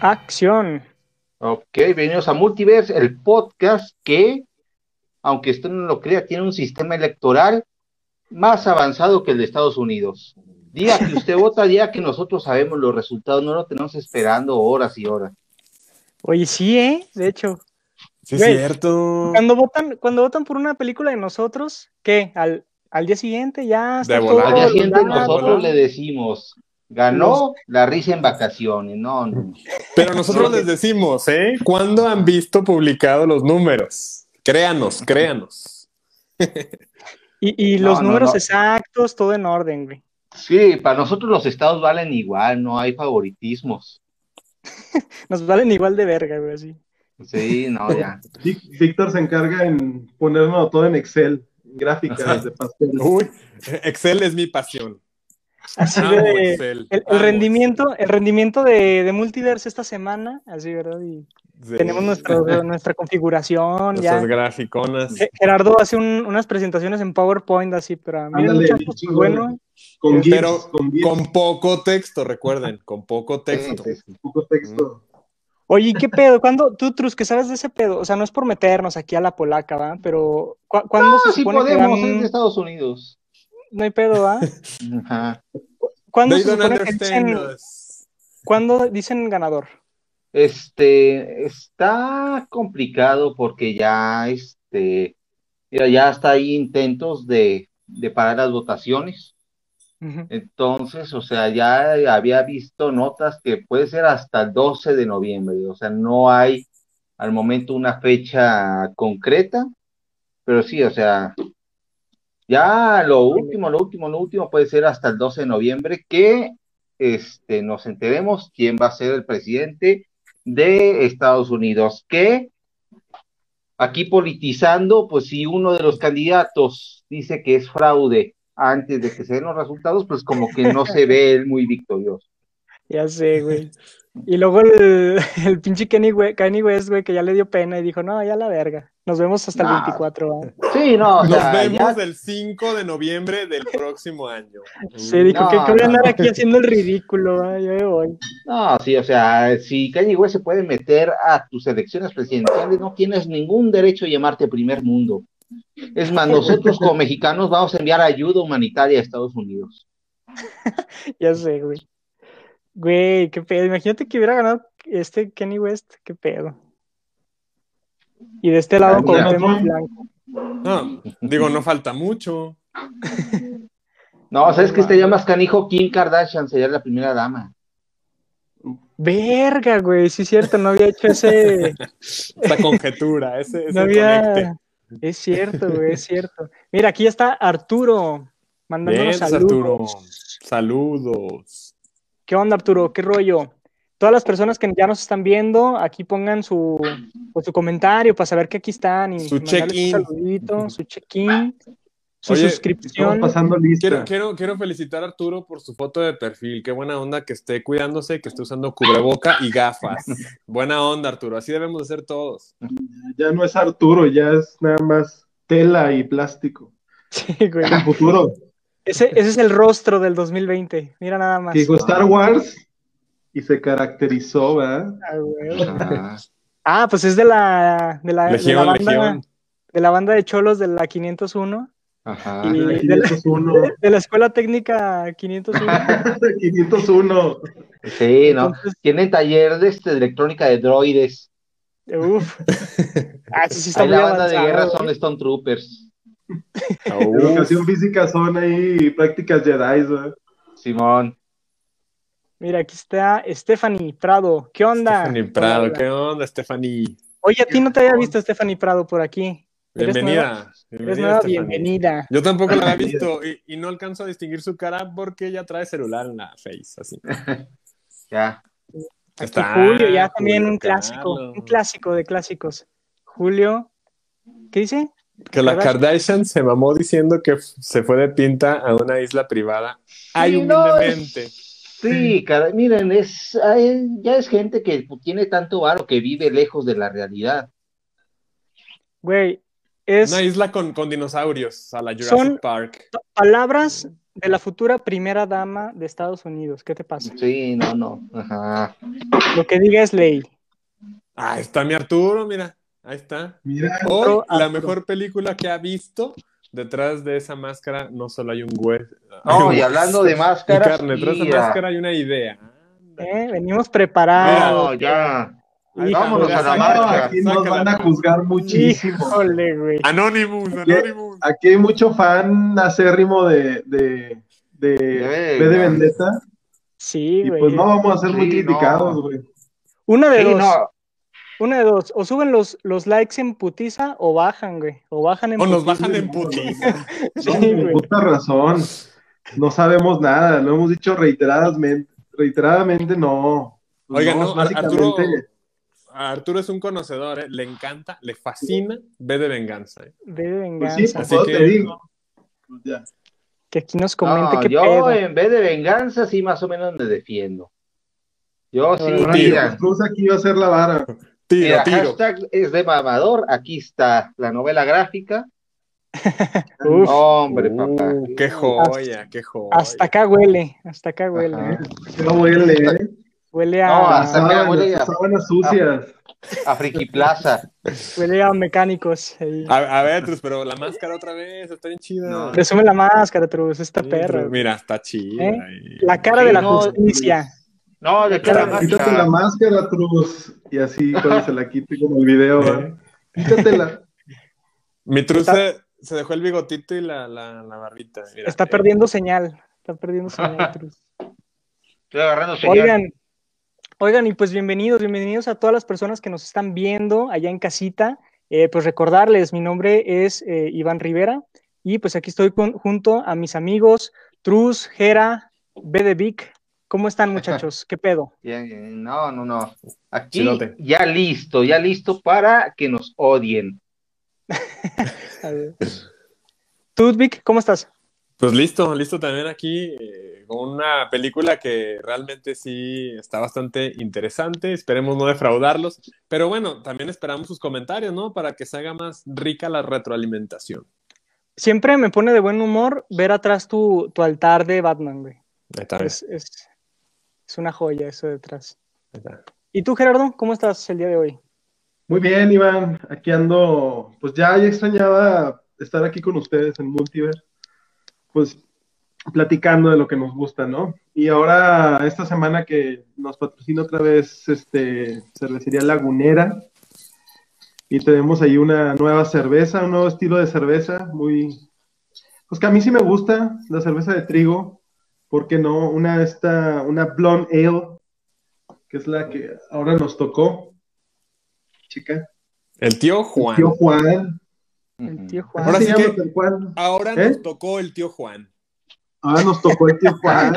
Acción. Ok, bienvenidos a Multiverse, el podcast que, aunque usted no lo crea, tiene un sistema electoral más avanzado que el de Estados Unidos. Día que usted vota, día que nosotros sabemos los resultados, no lo tenemos esperando horas y horas. Oye, sí, ¿eh? De hecho. Sí, es cierto. Cuando votan, cuando votan por una película de nosotros, ¿qué? Al, al día siguiente ya está De todo. Al día siguiente nosotros le decimos, ganó la risa en vacaciones, no, no. Pero nosotros les decimos, ¿eh? ¿Cuándo han visto publicados los números? Créanos, créanos. Y, y los no, números no. exactos, todo en orden, güey. Sí, para nosotros los estados valen igual, no hay favoritismos. Nos valen igual de verga, güey, así. Sí, no, ya. Víctor se encarga en ponernos todo en Excel, gráficas de pastel. Uy, Excel es mi pasión. Así de. Excel, El, rendimiento, el rendimiento de, de Multiverse esta semana, así, ¿verdad? Y tenemos nuestro- nuestra configuración ya. Nuestras graficonas. Gerardo hace un- unas presentaciones en PowerPoint así, pero Ándale, bueno, Con GIFs, Pero con GIFs, con poco texto, recuerden, con poco texto. Sí, sí, sí. poco texto. Oye, ¿y qué pedo? ¿Cuándo, tú, Trus, que sabes de ese pedo? O sea, no es por meternos aquí a la polaca, ¿va? Pero, ¿cu- ¿cuándo No, se sí supone que podemos, es de Estados Unidos. No hay pedo, ¿va? Ajá. ¿Cuándo se supone que dicen, us. ¿cuándo dicen ganador? Este, está complicado porque ya, este, mira, ya hasta hay intentos de, de parar las votaciones. Entonces, o sea, ya había visto notas que puede ser hasta el 12 de noviembre. O sea, no hay al momento una fecha concreta, pero sí, o sea, ya lo último, lo último, lo último puede ser hasta el 12 de noviembre que este, nos enteremos quién va a ser el presidente de Estados Unidos. Que aquí politizando, pues si uno de los candidatos dice que es fraude antes de que se den los resultados, pues como que no se ve él muy victorioso. Ya sé, güey. Y luego el, el pinche Kenny, West, güey, que ya le dio pena y dijo, no, ya la verga. Nos vemos hasta el Nah. 24, ¿va? Sí, no, o Nos vemos ya- el 5 de noviembre del próximo año. Se dijo No, que, que voy a andar aquí haciendo el ridículo, ¿va? Yo me voy. No, sí, o sea, si Kanye West se puede meter a tus elecciones presidenciales, no tienes ningún derecho a llamarte primer mundo. Es más, nosotros como mexicanos vamos a enviar ayuda humanitaria a Estados Unidos. Ya sé, güey. Güey, qué pedo. Imagínate que hubiera ganado este Kenny West, qué pedo. Y de este lado Ah, con Blanco. No, digo, no falta mucho. No, ¿sabes que estaría más canijo? Kim Kardashian sería la primera dama. Verga, güey, sí es cierto, no había hecho ese. Esa conjetura, ese, ese No había. conecte. Es cierto, güey, es cierto. Mira, aquí ya está Arturo mandándonos Bien, saludos. Arturo. Saludos. ¿Qué onda, Arturo? ¿Qué rollo? Todas las personas que ya nos están viendo, aquí pongan su, pues, su comentario para saber que aquí están y Su check-in. su check-in, su Oye, suscripción. Estamos pasando lista. Quiero, quiero, quiero felicitar a Arturo por su foto de perfil. Qué buena onda que esté cuidándose, que esté usando cubreboca y gafas. Buena onda, Arturo. Así debemos de ser todos. Ya no es Arturo, ya es nada más tela y plástico. Sí, güey. El futuro. Ese, ese es el rostro del 2020. Mira nada más. Dijo Star Wars y se caracterizó, ¿verdad? Ah, güey. Ah, pues es de la, de la, de la Legión, banda, Legión. de la banda de cholos de la 501 Ajá. Y- de la- 501. de la escuela técnica 501. 501. Sí, ¿no? Entonces, Tienen taller de, este, de electrónica de droides. uf. Ah, eso sí está Ahí muy la banda de guerra güey. son Stone Troopers. Educación física son ahí prácticas Jedi, ¿verdad? Simón. Mira, aquí está Stephanie Prado. ¿Qué onda? Stephanie Prado, Hola. ¿qué onda, Stephanie? Oye, a ti no te había visto Stephanie Prado por aquí. ¿Eres Bienvenida. Eres Bienvenida, nueva, bienvenida. Yo tampoco la había visto y, y no alcanzo a distinguir su cara porque ella trae celular en la face, así. Ya. Aquí Está Julio, ya también Julio un clásico, Carlos. un clásico de clásicos. Julio, ¿qué dice? Que la Kardashian. Se mamó diciendo que se fue de pinta a una isla privada. Ay, Sí, no, humildemente. Sí, cara, miren, es, ya es gente que tiene tanto varo que vive lejos de la realidad. Güey, es Una isla con, con dinosaurios a la Jurassic Son- Park. palabras de la futura primera dama de Estados Unidos. ¿Qué te pasa? Sí, no, no. Ajá. Lo que diga es ley. Ahí está mi Arturo, mira. Ahí está. Mira, Hoy, la mejor película que ha visto. Detrás de esa máscara no solo hay un hueso. No, y hablando de Y máscaras, carne, detrás de esa máscara hay una idea. ¿eh? Venimos preparados. No, ya. Vámonos está, a la no, marca. aquí nos sácala. van a juzgar muchísimo. Híjole, güey. Anonymous, Anonymous. Aquí hay mucho fan acérrimo de, de, de De. Vendetta. Sí, Y güey. pues no vamos a ser muy criticados, no. güey. Una de Sí, dos. no. Una de dos. O suben los, los likes en putiza o bajan, güey. O bajan en O nos putiza. bajan en putiza. Sí, No, güey. puta razón. No sabemos nada, lo hemos dicho reiteradamente. Reiteradamente no. Pues Oigan, no, Ar- Arturo, básicamente. Arturo es un conocedor, ¿eh? le encanta, le fascina V de venganza. ¿eh? Ve de Pues venganza. sí, pues Así todo que- te digo. Pues ya. Que aquí nos comente No, qué yo pedo. en vez de venganza, sí más o menos me defiendo. Yo sí, mira, Cruz aquí va a ser la vara. Tiro, mira, tiro. hashtag es de mamador, aquí está la novela gráfica. Uf, Hombre, Uh, papá. qué joya, qué joya. hasta acá huele. Hasta acá huele. Ajá. Qué huele, ¿eh? Huele a, No, hasta acá Sábanas, huele a- sábanas sucias. A Friki Plaza. huele a mecánicos. ahí. A, a ver, Trus, pero la máscara otra vez, está bien chida. No. Resume la máscara, Truz. Esta Sí, perra. Trus. Mira, está chida. ¿Eh? La cara Sí, de la no, justicia. No, de cara Quítate- Quítate la máscara, Truz. Y así cuando se la quite como el video, ¿eh? Quítatela. Mi Trus Está- se, se dejó el bigotito y la, la, la barbita. mira. Está perdiendo señal. Está perdiendo señal, Truz. Estoy agarrando señal. Oigan, oigan, y pues bienvenidos, bienvenidos a todas las personas que nos están viendo allá en casita. Eh, pues recordarles, mi nombre es eh, Iván Rivera y pues aquí estoy con- junto a mis amigos Truz, Jera, B de Vic. ¿Cómo están muchachos? ¿Qué pedo? Bien, bien. No, no, no. Aquí Chilote. ya listo, ya listo para que nos odien. Vic, ¿cómo estás? Pues listo, listo también aquí eh, con una película que realmente sí está bastante interesante. Esperemos no defraudarlos, pero bueno, también esperamos sus comentarios, ¿no? Para que se haga más rica la retroalimentación. Siempre me pone de buen humor ver atrás tu, tu altar de Batman, güey. Es, es una joya eso detrás. ¿Y tú, Gerardo, cómo estás el día de hoy? Muy bien, Iván. Aquí ando. Pues ya, ya extrañaba estar aquí con ustedes en Multiverse. Pues platicando de lo que nos gusta, ¿no? Y ahora, esta semana que nos patrocina otra vez este cervecería Lagunera. Y tenemos ahí una nueva cerveza, un nuevo estilo de cerveza, muy. Pues que a mí sí me gusta, la cerveza de trigo. ¿Por qué no? Una esta, una Blonde Ale, que es la que ahora nos tocó. Chica. El tío Juan. Tío Juan. El tío. Juan. Ahora sí que-. Ahora ¿Eh? nos tocó el tío Juan. Ahora nos tocó el tío Juan.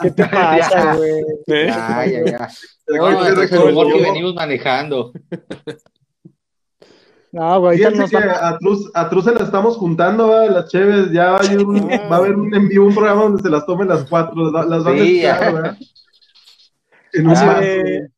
¿Qué te pasa, güey? ¿Eh? Ya, ya, ya. Ay, No, qué es el humor que venimos manejando. No, güey, Fíjense que a Truz, a Truz se la estamos juntando, ¿va? las Cheves, ya va a, haber un, va a haber un en vivo, un programa donde se las tomen las cuatro, las, las van a Sí. ¿verdad? En un Así de,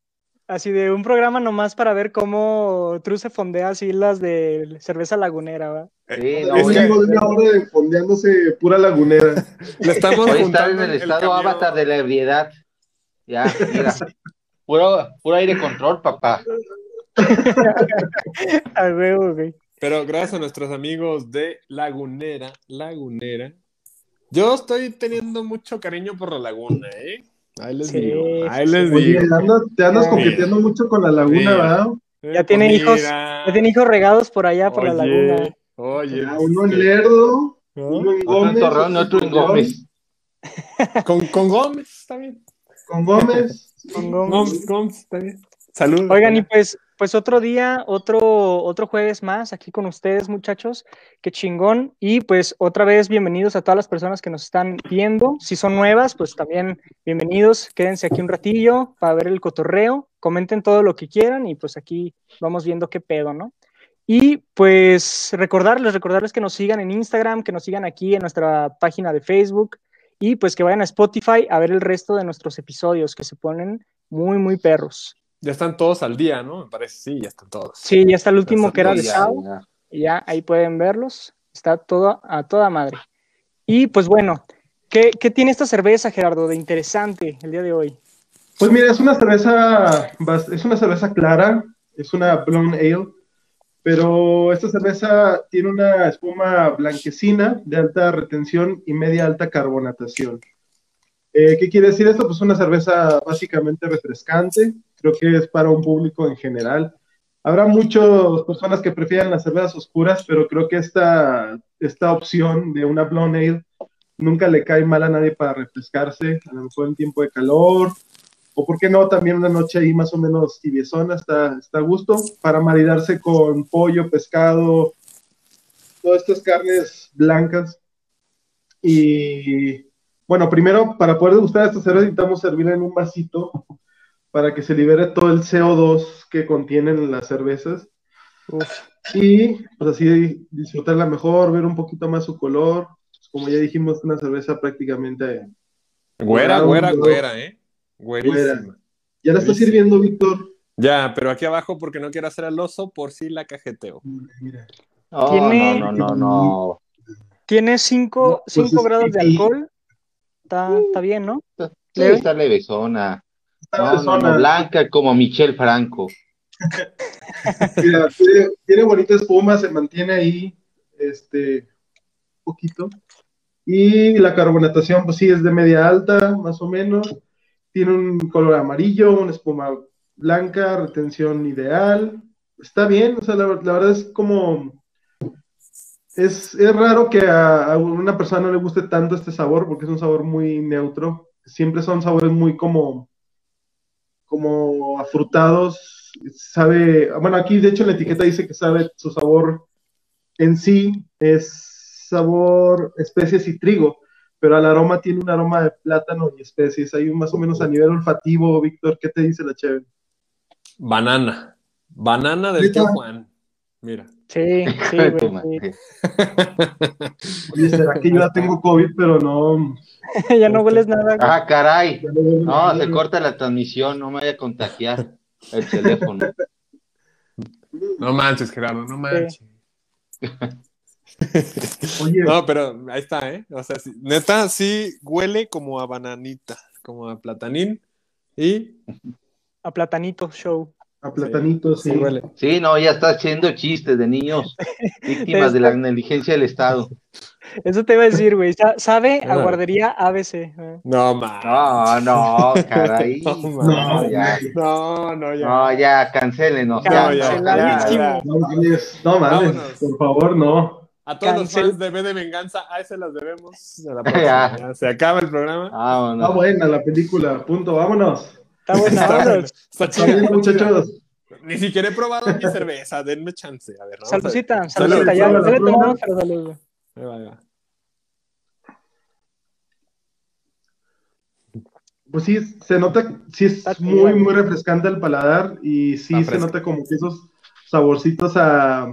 así de un programa nomás para ver cómo True se fondea así las de cerveza lagunera, ¿va? Sí, Es no, que- vivo de una hora de fondeándose pura lagunera. Le estamos estar juntando en el estado camión. avatar de la ebriedad. Ya, mira. Puro, puro aire control, papá. A huevo, güey. Pero gracias a nuestros amigos de Lagunera, Lagunera. Yo estoy teniendo mucho cariño por la laguna, ¿eh? Ahí les Sí, digo, ahí les. Oye, digo. andas- te andas Sí. coqueteando mucho con la laguna, Sí. ¿verdad? Eh, Ya tiene pues hijos, mira. Ya tiene hijos regados por allá, por la Oye, laguna. Oye, pues, uno en que- Lerdo, ¿no? uno en Otro Gómez. en Torreón otro en Gómez. Con, con Gómez, está bien. Con Gómez. Con Gómez. Gómez, Gómez, está bien. Saludos. Oigan, y pues, pues otro día, otro, otro jueves más aquí con ustedes, muchachos. Qué chingón. Y pues otra vez, bienvenidos a todas las personas que nos están viendo. Si son nuevas, pues también bienvenidos. Quédense aquí un ratillo para ver el cotorreo. Comenten todo lo que quieran y pues aquí vamos viendo qué pedo, ¿no? Y pues recordarles, recordarles que nos sigan en Instagram, que nos sigan aquí en nuestra página de Facebook y pues que vayan a Spotify a ver el resto de nuestros episodios que se ponen muy, muy perros. Ya están todos al día, ¿no? Me parece, sí, ya están todos. Sí, ya está el último que era de Sí, ya, sábado. ya. y ya ahí pueden verlos. Está todo a toda madre. Y pues bueno, ¿qué, qué tiene esta cerveza, Gerardo, de interesante el día de hoy? Pues mira, es una cerveza, es una cerveza clara, es una blonde ale, pero esta cerveza tiene una espuma blanquecina de alta retención y media alta carbonatación. Eh, ¿qué quiere decir esto? Pues una cerveza básicamente refrescante, creo que es para un público en general. Habrá muchas personas que prefieren las cervezas oscuras, pero creo que esta, esta opción de una blonde ale nunca le cae mal a nadie para refrescarse, a lo mejor en tiempo de calor, o por qué no, también una noche ahí más o menos tibiezona, está, está a gusto, para maridarse con pollo, pescado, todas estas carnes blancas. Y bueno, primero, para poder degustar esta cerveza necesitamos servirla en un vasito para que se libere todo el CO2 que contienen las cervezas. Uf, Y pues así disfrutarla mejor, ver un poquito más su color. Pues, como ya dijimos, una cerveza prácticamente Güera, güera, güera, ¿eh? Güerísima. ¿Ya la está sirviendo, Víctor? Ya, pero aquí abajo porque no quiero hacer al oso por si la cajeteo. Mira. No, Tiene- no, no, no, no. Tiene 5 No, pues es grados de alcohol. Está, está bien, ¿no? Sí, ¿Leve? está levesona. No, no, blanca como Michelle Franco. Mira, tiene, tiene bonita espuma, se mantiene ahí, este, poquito. Y la carbonatación, pues sí, es de media alta, más o menos. Tiene un color amarillo, una espuma blanca, retención ideal. Está bien, o sea, la, la verdad es como... Es, es raro que a, a una persona no le guste tanto este sabor, porque es un sabor muy neutro. Siempre son sabores muy como, como afrutados. Sabe, bueno, aquí de hecho en la etiqueta dice que sabe su sabor en sí es sabor especies y trigo, pero al aroma tiene un aroma de plátano y especies. Hay un más o menos a nivel olfativo, Víctor, ¿qué te dice la chévere? Banana. Banana del Juan. Mira. Sí, sí, güey. Oye, ¿será que yo ya tengo COVID, pero no? ya no hueles nada. güey. Ah, caray. no nada? se corta la transmisión, no me vaya a contagiar el teléfono. No manches, Gerardo, no manches. Oye, No, pero ahí está, ¿eh? O sea, sí, neta, sí huele como a bananita, como a platanín. Y A Platanito Show. A platanito, sí. sí huele. Sí, no, ya está haciendo chistes de niños víctimas de la negligencia del Estado. Eso te iba a decir, güey. Sa- Sabe a guardería ABC. No, man. No, no, caray. No, No, ya. No, no, ya. No, ya, cancélenos. Ya, No, ya, Canceladísimo. ya, ya. No mames, no mames, Vámonos. por favor, no. A todos los fans de B de Venganza, a ese las debemos. A la próxima, ya. Se acaba el programa. Está Vámonos. buena la película, punto, vámonos. Está buena. Está, está Está está muchachos. Ni siquiera he probado mi cerveza, denme chance. A ver, a. Saludcita, Salud, saludcita. Ya, ya le tomamos, pero salud. güey. Ahí va, ahí va. Pues sí, se nota, sí es Está muy, muy refrescante al paladar y sí Está se nota como que esos saborcitos a,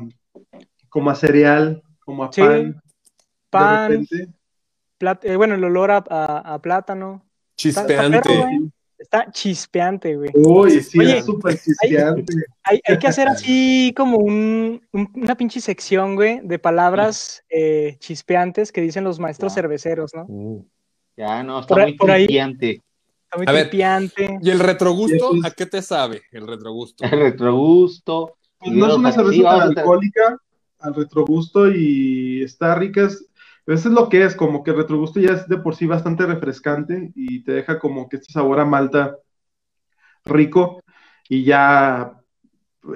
como a cereal, como a Sí, pan, Pan, plat- eh, bueno, el olor a, a- a plátano. Está- está Chispeante. perro, güey. Está chispeante, güey. Uy, sí, Oye, es súper chispeante. Hay, hay que hacer así como un, un- una pinche sección, güey, de palabras eh, chispeantes que dicen los maestros cerveceros, ¿no? Mm. Ya, no, está Por muy por ahí. Está muy A ver. ¿Y el retrogusto? ¿A qué te sabe el retrogusto? El retrogusto. Pues no es una cerveza tan alcohólica, al retrogusto y está rica. Es, eso es lo que es, como que el retrogusto ya es de por sí bastante refrescante y te deja como que este sabor a malta rico y ya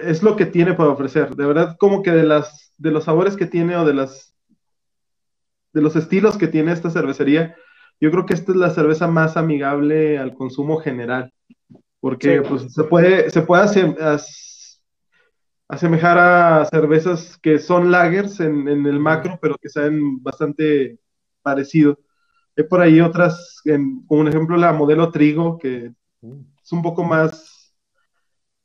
es lo que tiene para ofrecer. De verdad, como que de las de los sabores que tiene o de las de los estilos que tiene esta cervecería, yo creo que esta es la cerveza más amigable al consumo general, porque Sí. pues se puede se puede asem- as- asemejar a cervezas que son lagers en, en el macro, pero que saben bastante parecido. Hay por ahí otras, en- como un ejemplo la modelo Trigo, que es un poco más.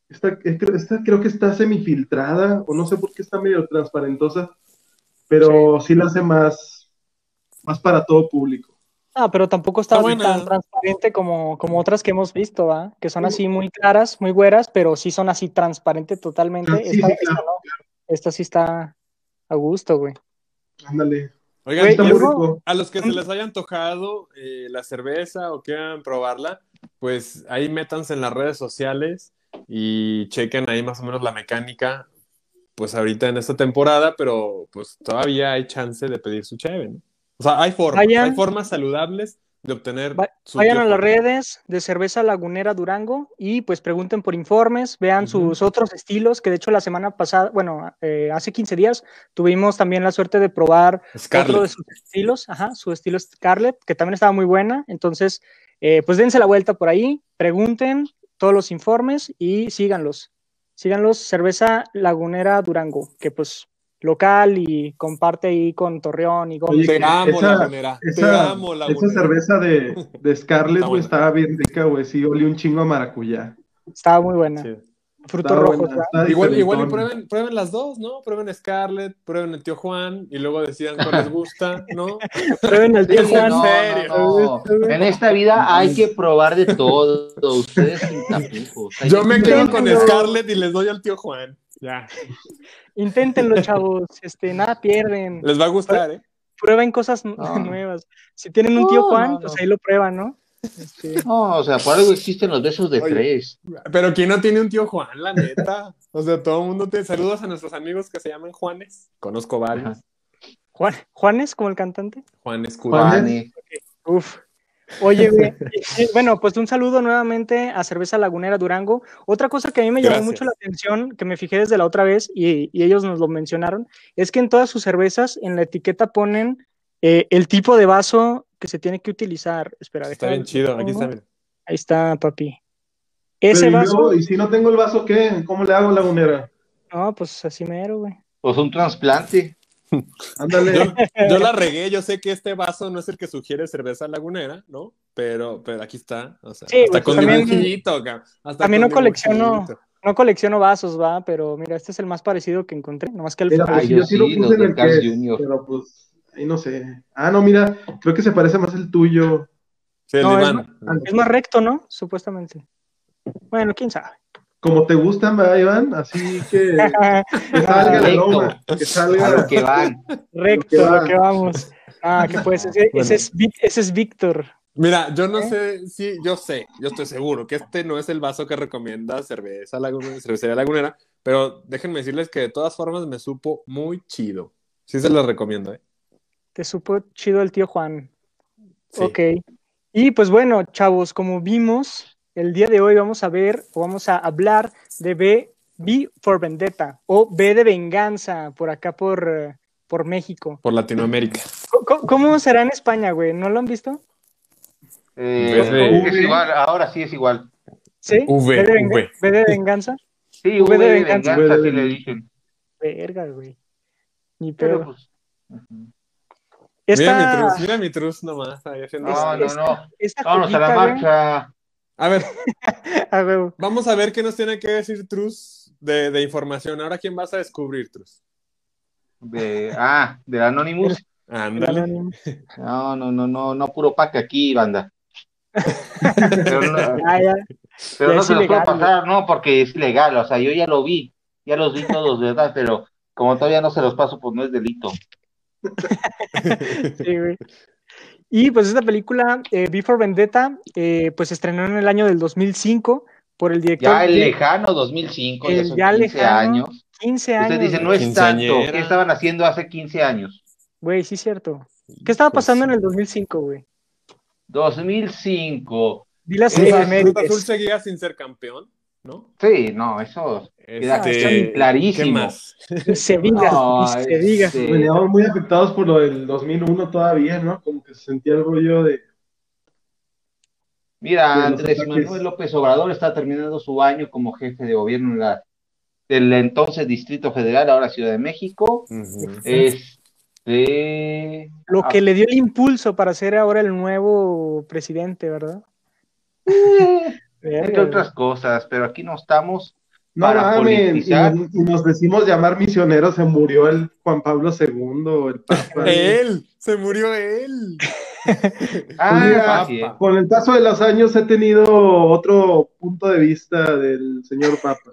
Esta, esta- creo que está semifiltrada, o no sé por qué está medio transparentosa, pero sí, la hace más, más para todo público. Ah, pero tampoco está, tan transparente como, como otras que hemos visto, ¿va? Que son así muy claras, muy güeras, pero sí son así transparente totalmente. Ah, sí, esta, sí, esta claro. no. Esta sí está a gusto, güey. Ándale. Oigan, Güey, a los que se les haya antojado eh, la cerveza o quieran probarla, pues ahí métanse en las redes sociales y chequen ahí más o menos la mecánica, pues ahorita en esta temporada, pero pues todavía hay chance de pedir su cheve, ¿no? O sea, hay formas, Vayan. hay formas saludables de obtener Va- su Vayan a las redes de Cerveza Lagunera Durango y pues pregunten por informes, vean sus otros estilos, que de hecho la semana pasada, bueno, eh, hace 15 días tuvimos también la suerte de probar otro de sus estilos, ajá, su estilo Scarlett, que también estaba muy buena. Entonces, eh, pues dense la vuelta por ahí, pregunten todos los informes y síganlos. Síganlos, Cerveza Lagunera Durango, que pues local y comparte ahí con Torreón y Gómez. Te amo, Esa- Lagunera. Te Esa, esa cerveza de, de Scarlett, güey, estaba bien rica, güey. Sí, olí un chingo a maracuyá. Estaba muy buena. Sí. Buena, ¿verdad? estaba Igual, igual y prueben, prueben las dos, ¿no? Prueben Scarlett, prueben el tío Juan y luego decidan cuál les gusta, ¿no? Prueben al tío Sí, Juan. no, serio. no, no. En esta vida hay que probar de todo. Ustedes sin tapujos. Yo que me quedo con. Scarlett y les doy al tío Juan. Ya. Inténtenlo, chavos. Este, nada pierden. Les va a gustar, ¿eh? Prueben cosas nuevas. Si tienen un tío Juan, no, pues ahí lo prueban, ¿no? Este, No, o sea, por algo existen los besos de Oye. tres. Pero ¿quién no tiene un tío Juan, la neta? O sea, todo el mundo te saludos a nuestros amigos que se llaman Juanes. Conozco varios. Juan, Juanes, como el cantante. Juanes. Juanes. Uf. Oye, y- bueno, pues un saludo nuevamente a Cerveza Lagunera Durango. Otra cosa que a mí me llamó Gracias. mucho la atención, que me fijé desde la otra vez y, y ellos nos lo mencionaron, es que en todas sus cervezas en la etiqueta ponen eh, el tipo de vaso que se tiene que utilizar. Espera, Está bien chido. Aquí está. Ahí está, papi. Ese vaso, y si no tengo el vaso, ¿qué? ¿Cómo le hago, lagunera? no, pues así mero, güey. Pues un trasplante. Ándale. Yo, yo la regué. Yo sé que este vaso no es el que sugiere cerveza lagunera, ¿no? Pero, pero aquí está. O sea, Sí, hasta pues, con también- dibujito. Hasta también con no colecciono- dibujito. No colecciono vasos, va, pero mira, este es el más parecido que encontré, nomás que el Mira, pues yo yo sí lo puse en el que Jr.. pero pues, ahí no sé. Ah, no, mira, creo que se parece más el tuyo. Sí, el No, es Iván. Es más recto, ¿no? Supuestamente. Bueno, quién sabe. Como te gustan, ¿verdad, Iván? Así que, que salga el Recto. aroma, que A lo salga. que van. Recto, va. lo que vamos. Ah, que pues, ese, Bueno. ese es, Vic- ese es Víctor. Mira, yo no ¿Eh? sé, sí, yo sé, yo estoy seguro que este no es el vaso que recomienda cerveza lagunera, cervecería lagunera, pero déjenme decirles que de todas formas me supo muy chido. Sí se los recomiendo, ¿eh? Te supo chido el tío Juan. Sí. Ok. Y pues bueno, chavos, como vimos, el día de hoy vamos a ver o vamos a hablar de B, B for Vendetta o B de Venganza por acá por, por México. Por Latinoamérica. ¿Cómo, cómo será en España, güey? ¿No lo han visto? Eh, es igual, ahora sí es igual. ¿Sí? V, ¿B de, V. B de Venganza? Sí, V V de de venganza. venganza, V de sí le venganza. dicen. Verga, güey. Ni Pero pedo. pues. Mira mi truz, mira mi truz nomás. ahí haciendo- No, no, no. esta Vámonos a la marcha. A ver, a huevo. vamos a ver qué nos tiene que decir Truz de, de información. Ahora, ¿quién vas a descubrir, Truz? De, ah, del Anonymous. Ándale. No, no, no, no, no puro pack aquí, banda. Pero no, Ah, ya. pero Ya no es se los puedo pasar, no, porque es ilegal. O sea, yo ya lo vi, ya los vi todos, ¿verdad? Pero como todavía no se los paso, pues no es delito. Sí, güey. Y pues esta película, eh, Before Vendetta, eh, pues se estrenó en el año del 2005 por el director Ya el de lejano 2005, ya El son ya 15 lejano, años. 15 años. Usted dice, no es tanto. ¿Qué estaban haciendo hace 15 años? Güey, sí, cierto. ¿Qué estaba Pues pasando en sí. el 2005, güey? 2005. Di las Esa Cruz efemérides. Azul seguía sin ser campeón, ¿no? Sí, no, eso. Queda Este, clarísimo. ¿Qué más? Se diga, No, se diga. este, Veníamos muy afectados por lo del 2001 todavía, ¿no? Como que se sentía el rollo de... Mira, de Andrés ataques. Manuel López Obrador está terminando su año como jefe de gobierno en la, del entonces Distrito Federal, ahora Ciudad de México. Ujú. Este. Lo que le dio el impulso para ser ahora el nuevo presidente, ¿verdad? eh, entre otras cosas, pero aquí no estamos. No Para mames, y politizar. nos, y nos decimos llamar misioneros, se murió el Juan Pablo II, el Papa. Él, se murió él. Ah, así es. Con el paso de los años he tenido otro punto de vista del señor Papa.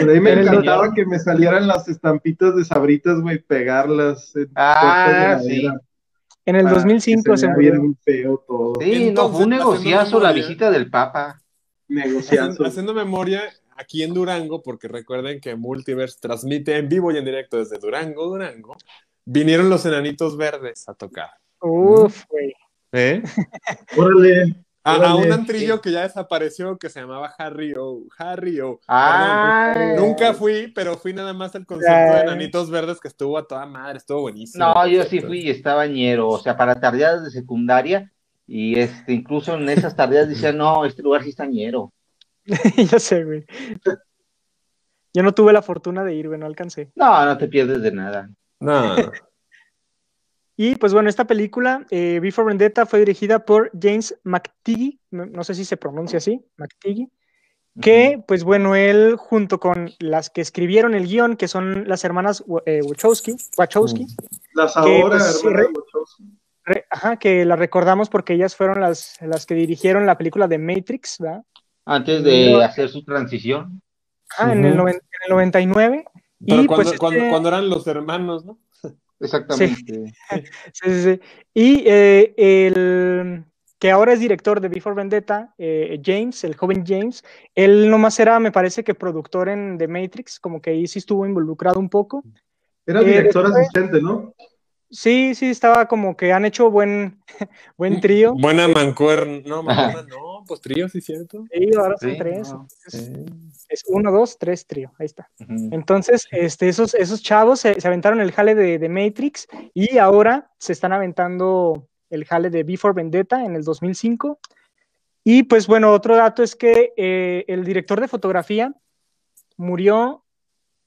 Por ahí me encantaba que me salieran las estampitas de sabritas, güey, pegarlas. en Ah, sí. En el para 2005 que se murió. bien feo todo. Sí, no, fue un negociazo la memoria. visita del Papa. Negociazo. Haciendo, haciendo memoria aquí en Durango, porque recuerden que Multiverse transmite en vivo y en directo desde Durango, Durango. Vinieron los enanitos verdes a tocar. Uf, güey. ¿Eh? Órale. A, a un antrillo que ya desapareció que se llamaba Harry O. Harry O. Ah, Perdón, nunca fui, pero fui nada más al concierto de Enanitos Verdes que estuvo a toda madre, estuvo buenísimo. No, yo sí fui y estaba ñero, o sea, para tardeadas de secundaria, y este, incluso en esas tardeadas decían, no, este lugar sí está ñero. ya sé, güey. Yo no tuve la fortuna de ir, güey, no alcancé. No, no te pierdes de nada. No. Y pues bueno, esta película, eh, V for Vendetta, fue dirigida por James McTeague, no no sé si se pronuncia así, McTeague, que pues bueno, él junto con las que escribieron el guion, que son las hermanas eh, Wachowski, Wachowski Las Que, ahora, pues, hermanas Wachowski. re- ajá, que las recordamos porque ellas fueron las, las que dirigieron la película de Matrix, ¿verdad? Antes de No. hacer su transición. Ajá, en, el en el 99. Pero y cuando, pues cuando, este- cuando eran los hermanos, ¿no? Exactamente. Sí, sí, sí. Y eh, el que ahora es director de Before Vendetta, eh, James, el joven James, él nomás era, me parece que productor en The Matrix, como que ahí sí estuvo involucrado un poco. Era Eh, director después- asistente, ¿no? Sí, sí, estaba como que han hecho buen, buen trío. Buena mancuerna. No, mancuerna, no, pues trío, sí, cierto. Sí, ahora son Sí, tres. no. Es, es uno, dos, tres trío. Ahí está. Entonces, este, esos, esos chavos se, se aventaron el jale de, de Matrix y ahora se están aventando el jale de Before Vendetta en el 2005. Y pues bueno, otro dato es que eh, el director de fotografía murió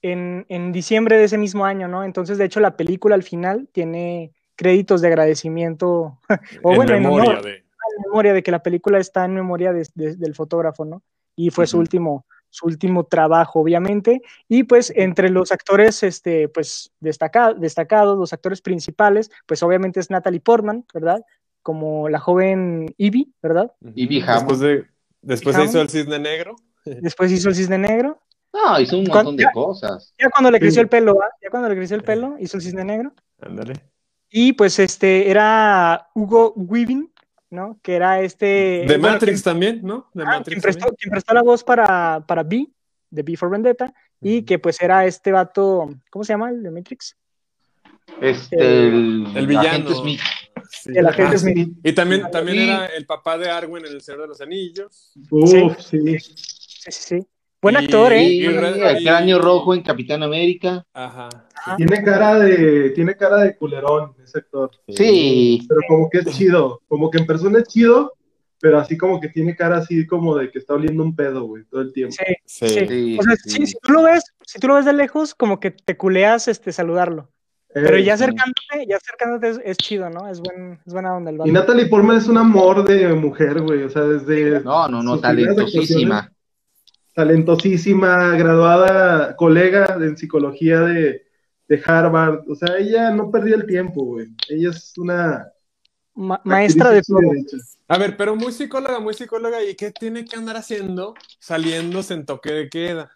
en, en diciembre de ese mismo año, ¿no? Entonces, de hecho, la película al final tiene créditos de agradecimiento, o en bueno, en memoria honor, de. En memoria de que la película está en memoria de- de- del fotógrafo, ¿no? Y fue su último, su último trabajo, obviamente. Y pues entre los actores, este, pues destaca- destacados, los actores principales, pues obviamente es Natalie Portman, ¿verdad? Como la joven Ivy, ¿verdad? Y Big Después, Hammond. de, después se hizo Hammond. el cisne negro. Después hizo el Cisne Negro. No, hizo un ¿Cuándo- montón de ya? cosas. Ya cuando le creció el pelo, ¿ah? Ya cuando le creció el pelo, hizo el Cisne Negro. Ándale. Y pues este era Hugo Weaving, ¿no? Que era este... De bueno, Matrix también, ¿no? De Ah, Matrix quien, prestó, también. quien prestó la voz para, para B, de B for Vendetta, y que pues era este vato, ¿cómo se llama el de Matrix? Este, Eh, el, El villano. agente Smith. Sí. El agente Ah, sí. Smith. Y también, también era el papá de Arwen en El Señor de los Anillos. Uf, sí. Sí, sí, sí. Buen Y- actor, ¿eh? Y Y el y- cráneo rojo en Capitán América. Ajá. Ajá. Tiene cara de, tiene cara de culerón ese actor. Sí. Pero como que es chido. Como que en persona es chido, pero así como que tiene cara así como de que está oliendo un pedo, güey, todo el tiempo. Sí, Sí. sí. Sí, O sea, sí. si tú lo ves, si tú lo ves de lejos, como que te culeas este saludarlo. Pero ya acercándote, ya acercándote es, es chido, ¿no? Es buen, es buena onda el Y vato. Natalie Portman es un amor de mujer, güey. O sea, desde No, no, no, talentosísima. Talentosísima, graduada, colega en psicología de, de Harvard. O sea, ella no perdía el tiempo, güey. Ella es una Ma- maestra de todo. A ver, pero muy psicóloga, muy psicóloga. ¿Y qué tiene que andar haciendo saliéndose en toque de queda?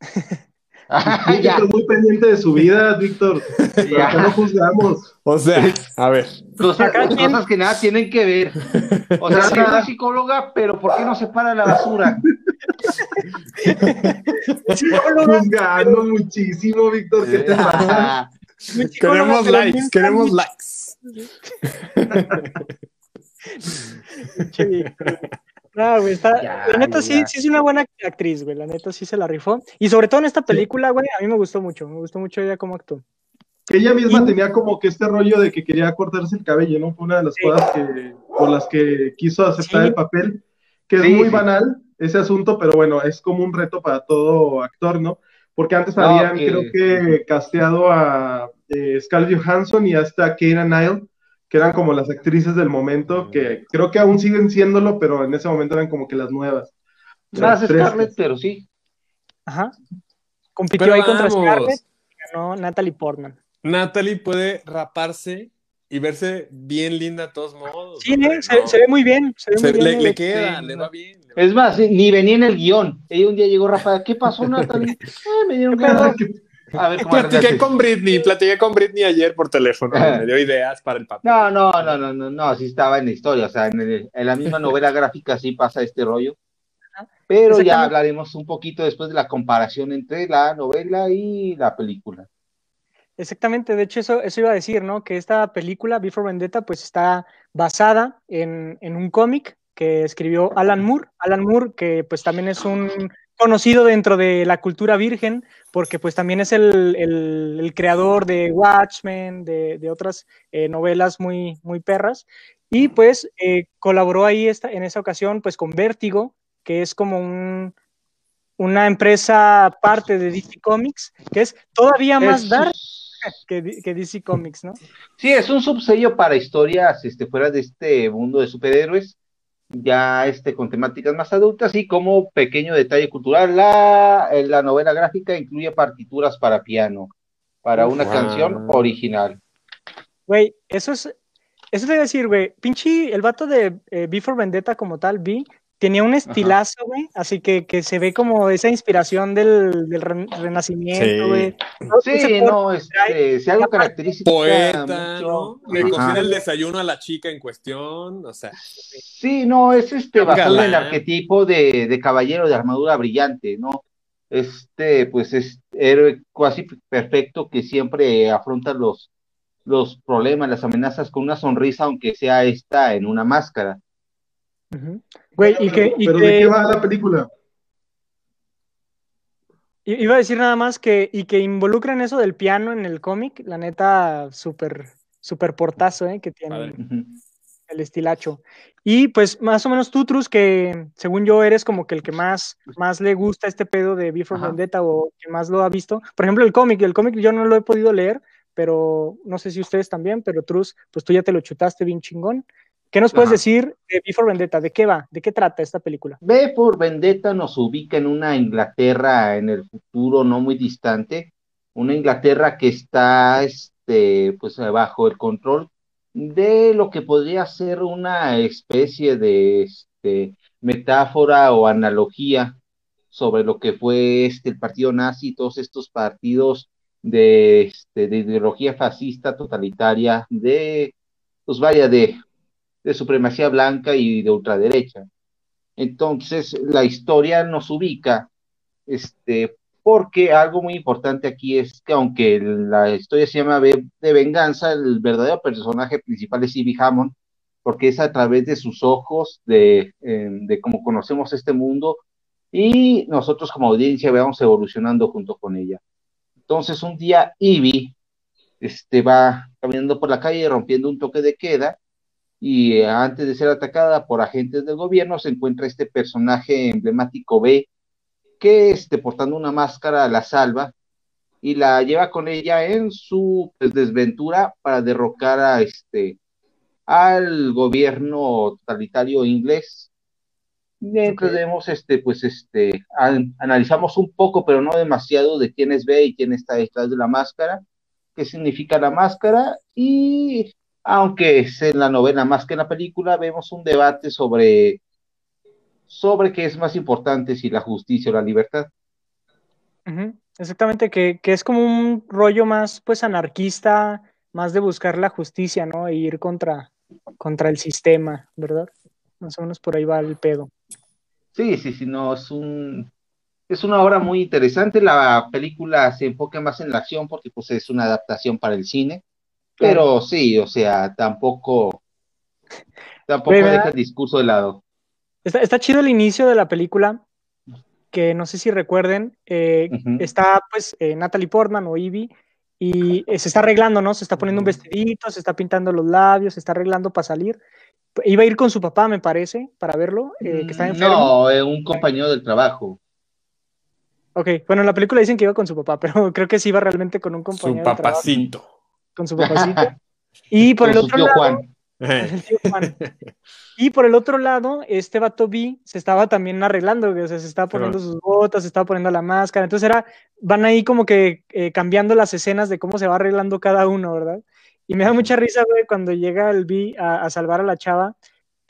Ah, ya, muy pendiente de su vida, Víctor. Pero ya. acá no juzgamos. O sea, a ver. Cada quien- cosas que nada tienen que ver. O sea, Sí. es una psicóloga, pero ¿por qué no separa la basura? Psicóloga, Juzgando muchísimo, Víctor. ¿Qué te pasa? Ah, Queremos likes, queremos likes. Güey, está, Ya, la neta sí, ya. sí es una buena actriz, güey, la neta sí se la rifó. Y sobre todo en esta película, güey, a mí me gustó mucho, me gustó mucho ella cómo actuó. Que ella misma Y- tenía como que este rollo de que quería cortarse el cabello, ¿no? Fue una de las Sí. cosas que, por las que quiso aceptar Sí. el papel, que es muy sí. banal ese asunto, pero bueno, es como un reto para todo actor, ¿no? Porque antes No, habían, que- creo que, casteado a eh, Scarlett Johansson y hasta Keira Nile, que eran como las actrices del momento, que creo que aún siguen siéndolo, pero en ese momento eran como que las nuevas. Más. Scarlett, pero sí. Ajá. Compitió Pero ahí contra. Scarlett ganó Natalie Portman. Natalie puede raparse y verse bien linda de todos modos. Sí, ¿eh? se, ve muy bien, se ve Se- muy bien. le, le queda, Sí, le va bien. le va Es más, ni venía en el guion. Y un día llegó Rafa, ¿qué pasó, Natalie? Ah, me dieron ganas. A ver cómo platiqué con Britney, platiqué con Britney ayer por teléfono, me dio ideas para el papel. No, no, no, no, no, no, sí estaba en la historia, o sea, en, la misma novela gráfica sí pasa este rollo. Pero ya hablaremos un poquito después de la comparación entre la novela y la película. Exactamente, de hecho eso, eso iba a decir, ¿no? Que esta película, Before Vendetta, pues está basada en, en un cómic que escribió Alan Moore. Alan Moore, que pues también es un conocido dentro de la cultura virgen, porque pues también es el, creador de Watchmen, de, otras eh, novelas muy, muy perras, y pues eh, colaboró ahí esta, en esa ocasión pues con Vértigo, que es como un, una empresa parte de DC Comics, que es todavía más dark que, que, DC Comics, ¿no? Sí, es un subsello para historias este, fuera de este mundo de superhéroes ya este, con temáticas más adultas y como pequeño detalle cultural, la, eh, la novela gráfica incluye partituras para piano, para una canción original. Güey, eso es, eso te iba a decir, güey, pinche, el vato de eh, Before Vendetta como tal, vi, tenía un estilazo, güey, así que, que, se ve como esa inspiración del, del renacimiento, güey. Sí, no, este, si algo característico. Poeta, ¿no? Le cocina el desayuno a la chica en cuestión, o sea. Sí, no, es este, basado en el arquetipo de, de caballero de armadura brillante, ¿no? Este, pues es héroe casi perfecto que siempre afronta los, los problemas, las amenazas con una sonrisa, aunque sea esta en una máscara. Güey, y que, ¿Pero de qué va la película? Iba a decir nada más que, y que involucran eso del piano en el cómic, la neta, súper, súper portazo, ¿eh? Que tiene el estilacho. Y pues más o menos tú, Trus, que según yo eres como que el que más, más le gusta este pedo de Before Vendetta o que más lo ha visto. Por ejemplo, el cómic, el cómic yo no lo he podido leer, pero no sé si ustedes también, pero Trus, pues tú ya te lo chutaste bien chingón. ¿Qué nos puedes decir de Before Vendetta? ¿De qué va? ¿De qué trata esta película? Before Vendetta nos ubica en una Inglaterra en el futuro no muy distante, una Inglaterra que está este, pues, bajo el control de lo que podría ser una especie de este, metáfora o analogía sobre lo que fue este, el partido nazi y todos estos partidos de, este, de ideología fascista totalitaria, de, pues vaya, de de supremacía blanca y de ultraderecha. Entonces, la historia nos ubica, este, porque algo muy importante aquí es que aunque la historia se llama de venganza, el verdadero personaje principal es Ivy Hammond, porque es a través de sus ojos, de, em, de cómo conocemos este mundo, y nosotros como audiencia vamos evolucionando junto con ella. Entonces, un día Ivy este, va caminando por la calle rompiendo un toque de queda y eh, antes de ser atacada por agentes del gobierno se encuentra este personaje emblemático B que este, portando una máscara la salva y la lleva con ella en su pues, desventura para derrocar a este al gobierno totalitario inglés. Mientras vemos este, pues este, analizamos un poco, pero no demasiado, de quién es B y quién está detrás de la máscara, qué significa la máscara, y aunque es en la novela más que en la película, vemos un debate sobre, sobre qué es más importante, si la justicia o la libertad. Exactamente, que, es como un rollo más pues anarquista, más de buscar la justicia, ¿no? E ir contra, contra el sistema, ¿verdad? Más o menos por ahí va el pedo. Sí, sí, sí, no, es un, es una obra muy interesante. La película se enfoca más en la acción porque pues es una adaptación para el cine. Pero sí, o sea, tampoco, tampoco deja el discurso de lado. Está, chido el inicio de la película, que no sé si recuerden, eh, está pues eh, Natalie Portman o Ivy, y eh, se está arreglando, ¿no? Se está poniendo un vestidito, se está pintando los labios, se está arreglando para salir. Iba a ir con su papá, me parece, para verlo, que está mm, enfermo. No, un compañero del trabajo. Ok, bueno, en la película dicen que iba con su papá, pero creo que sí iba realmente con un compañero. Su papacito con su papacito. Y por el otro lado, Y por el otro lado, este vato B se estaba también arreglando, o sea, se estaba poniendo sus botas, se estaba poniendo la máscara. Entonces era, van ahí como que eh, cambiando las escenas de cómo se va arreglando cada uno, ¿verdad? Y me da mucha risa, güey, cuando llega el B a, salvar a la chava,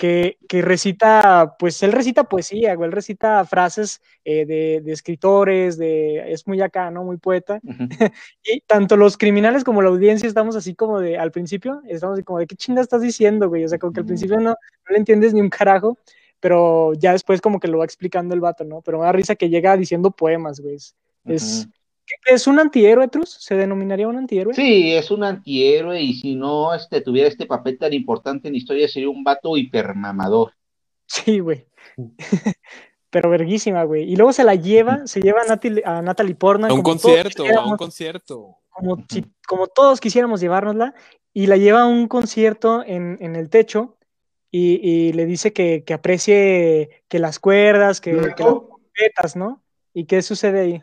que, que, recita, pues él recita poesía, güey, él recita frases eh, de, de, escritores, de, es muy acá, ¿no? Muy poeta. Uh -huh. y tanto los criminales como la audiencia estamos así como de, al principio, estamos así como de, ¿qué chinga estás diciendo, güey? O sea, como que al principio no, no le entiendes ni un carajo, pero ya después como que lo va explicando el vato, ¿no? Pero me da risa que llega diciendo poemas, güey. Es, uh -huh. Es ¿Es un antihéroe, Trus? ¿Se denominaría un antihéroe? Sí, es un antihéroe y si no este, tuviera este papel tan importante en la historia sería un vato hipermamador. Sí, güey. Pero verguísima, güey. Y luego se la lleva, se lleva a Natalie, a Natalie Portman. A un concierto, a un concierto. Como, si, como todos quisiéramos llevárnosla, y la lleva a un concierto en, en el techo y, y, le dice que, que aprecie que las cuerdas, que, que las trompetas, ¿no? ¿Y qué sucede ahí?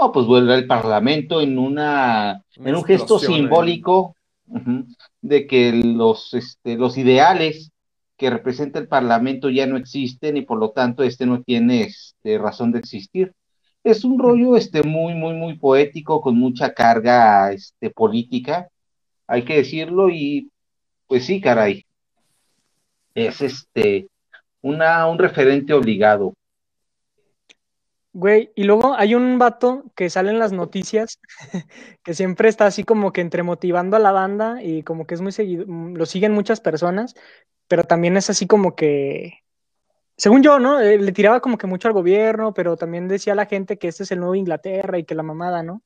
No, pues vuelve al Parlamento en una, en un gesto simbólico uh -huh, de que los, este, los ideales que representa el Parlamento ya no existen y por lo tanto este no tiene este, razón de existir. Es un rollo este, muy, muy, muy poético, con mucha carga este, política, hay que decirlo, y pues sí, caray, es este, una, un referente obligado. Güey, y luego hay un vato que sale en las noticias que siempre está así como que entre motivando a la banda y como que es muy seguido, mm, lo siguen muchas personas, pero también es así como que, según yo, ¿no? Eh, le tiraba como que mucho al gobierno, pero también decía a la gente que este es el nuevo Inglaterra y que la mamada, ¿no?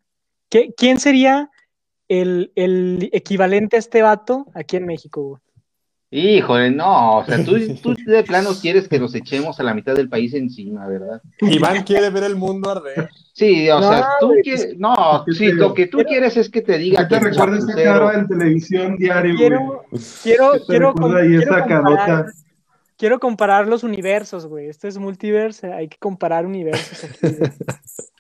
¿Qué, ¿Quién sería el, el equivalente a este vato aquí en México, güey? Híjole, no, o sea, tú, tú, de plano quieres que nos echemos a la mitad del país encima, ¿verdad? Iván quiere ver el mundo arder. Sí, o no, sea, tú quieres, no, sí, lo que tú quiero, quieres es que te diga que te recuerdes esa cara en televisión diario, quiero, güey. Quiero, quiero, quiero, esa comparar, quiero comparar los universos, güey. Esto es multiverse, hay que comparar universos aquí.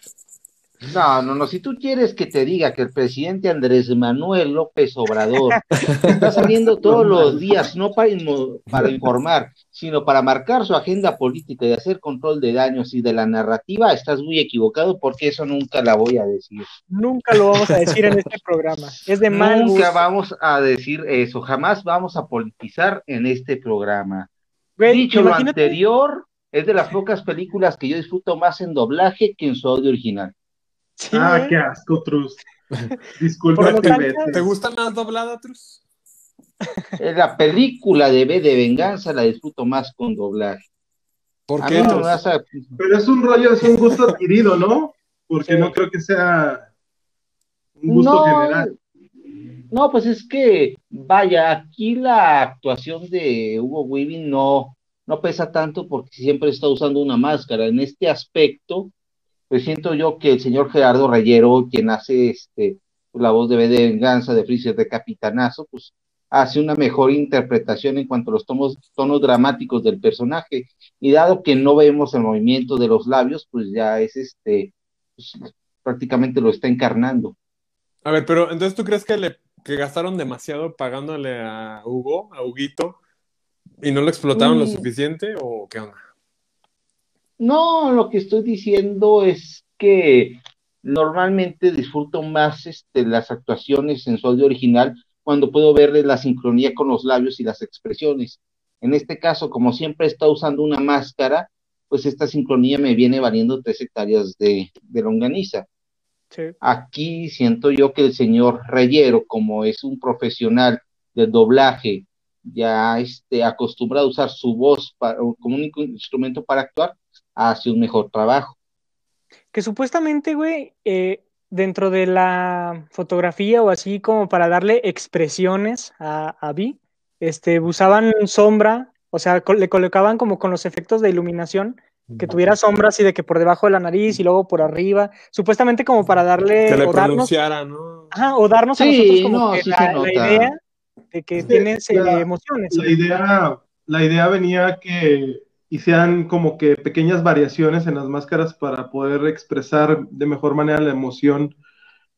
No, no, no, si tú quieres que te diga que el presidente Andrés Manuel López Obrador está saliendo todos los días, no para, para, informar, sino para marcar su agenda política y hacer control de daños y de la narrativa, estás muy equivocado porque eso nunca la voy a decir. Nunca lo vamos a decir en este programa, es de mal Nunca gusto. vamos a decir eso, jamás vamos a politizar en este programa. Güey, Dicho imagínate... lo anterior, es de las pocas películas que yo disfruto más en doblaje que en su audio original. Sí, ah, ¿eh? qué asco, Trus. Disculpa. ¿Te, ¿Te gusta más doblada, Trus? La película de B de Venganza la disfruto más con doblaje. ¿Por qué? No, a... Pero es un rollo, es un gusto adquirido, ¿no? Porque sí. no creo que sea un gusto no, general. No, pues es que, vaya, aquí la actuación de Hugo Weaving no, no pesa tanto porque siempre está usando una máscara. En este aspecto, pues siento yo que el señor Gerardo Reyero, quien hace este, la voz de B de Venganza, de Freezer, de Capitanazo, pues hace una mejor interpretación en cuanto a los tomos, tonos dramáticos del personaje. Y dado que no vemos el movimiento de los labios, pues ya es este, pues, prácticamente lo está encarnando. A ver, pero entonces tú crees que le que gastaron demasiado pagándole a Hugo, a Huguito, y no lo explotaron mm. lo suficiente, o qué onda? No, lo que estoy diciendo es que normalmente disfruto más este, las actuaciones en su audio original cuando puedo verle la sincronía con los labios y las expresiones. En este caso, como siempre está usando una máscara, pues esta sincronía me viene valiendo tres hectáreas de, de longaniza. Sí. Aquí siento yo que el señor Reyero, como es un profesional del doblaje, ya este, acostumbrado a usar su voz para, como un instrumento para actuar, hace un mejor trabajo. Que supuestamente, güey, eh, dentro de la fotografía o así como para darle expresiones a, a Vi, este, usaban sombra, o sea, le colocaban como con los efectos de iluminación, que tuviera sombra así de que por debajo de la nariz y luego por arriba, supuestamente como para darle... Que le o pronunciara, darnos, ¿no? Ajá, o darnos sí, a nosotros como no, que sí la, la, idea de que sí, tienes la, emociones. La idea, la idea venía que hicieran como que pequeñas variaciones en las máscaras para poder expresar de mejor manera la emoción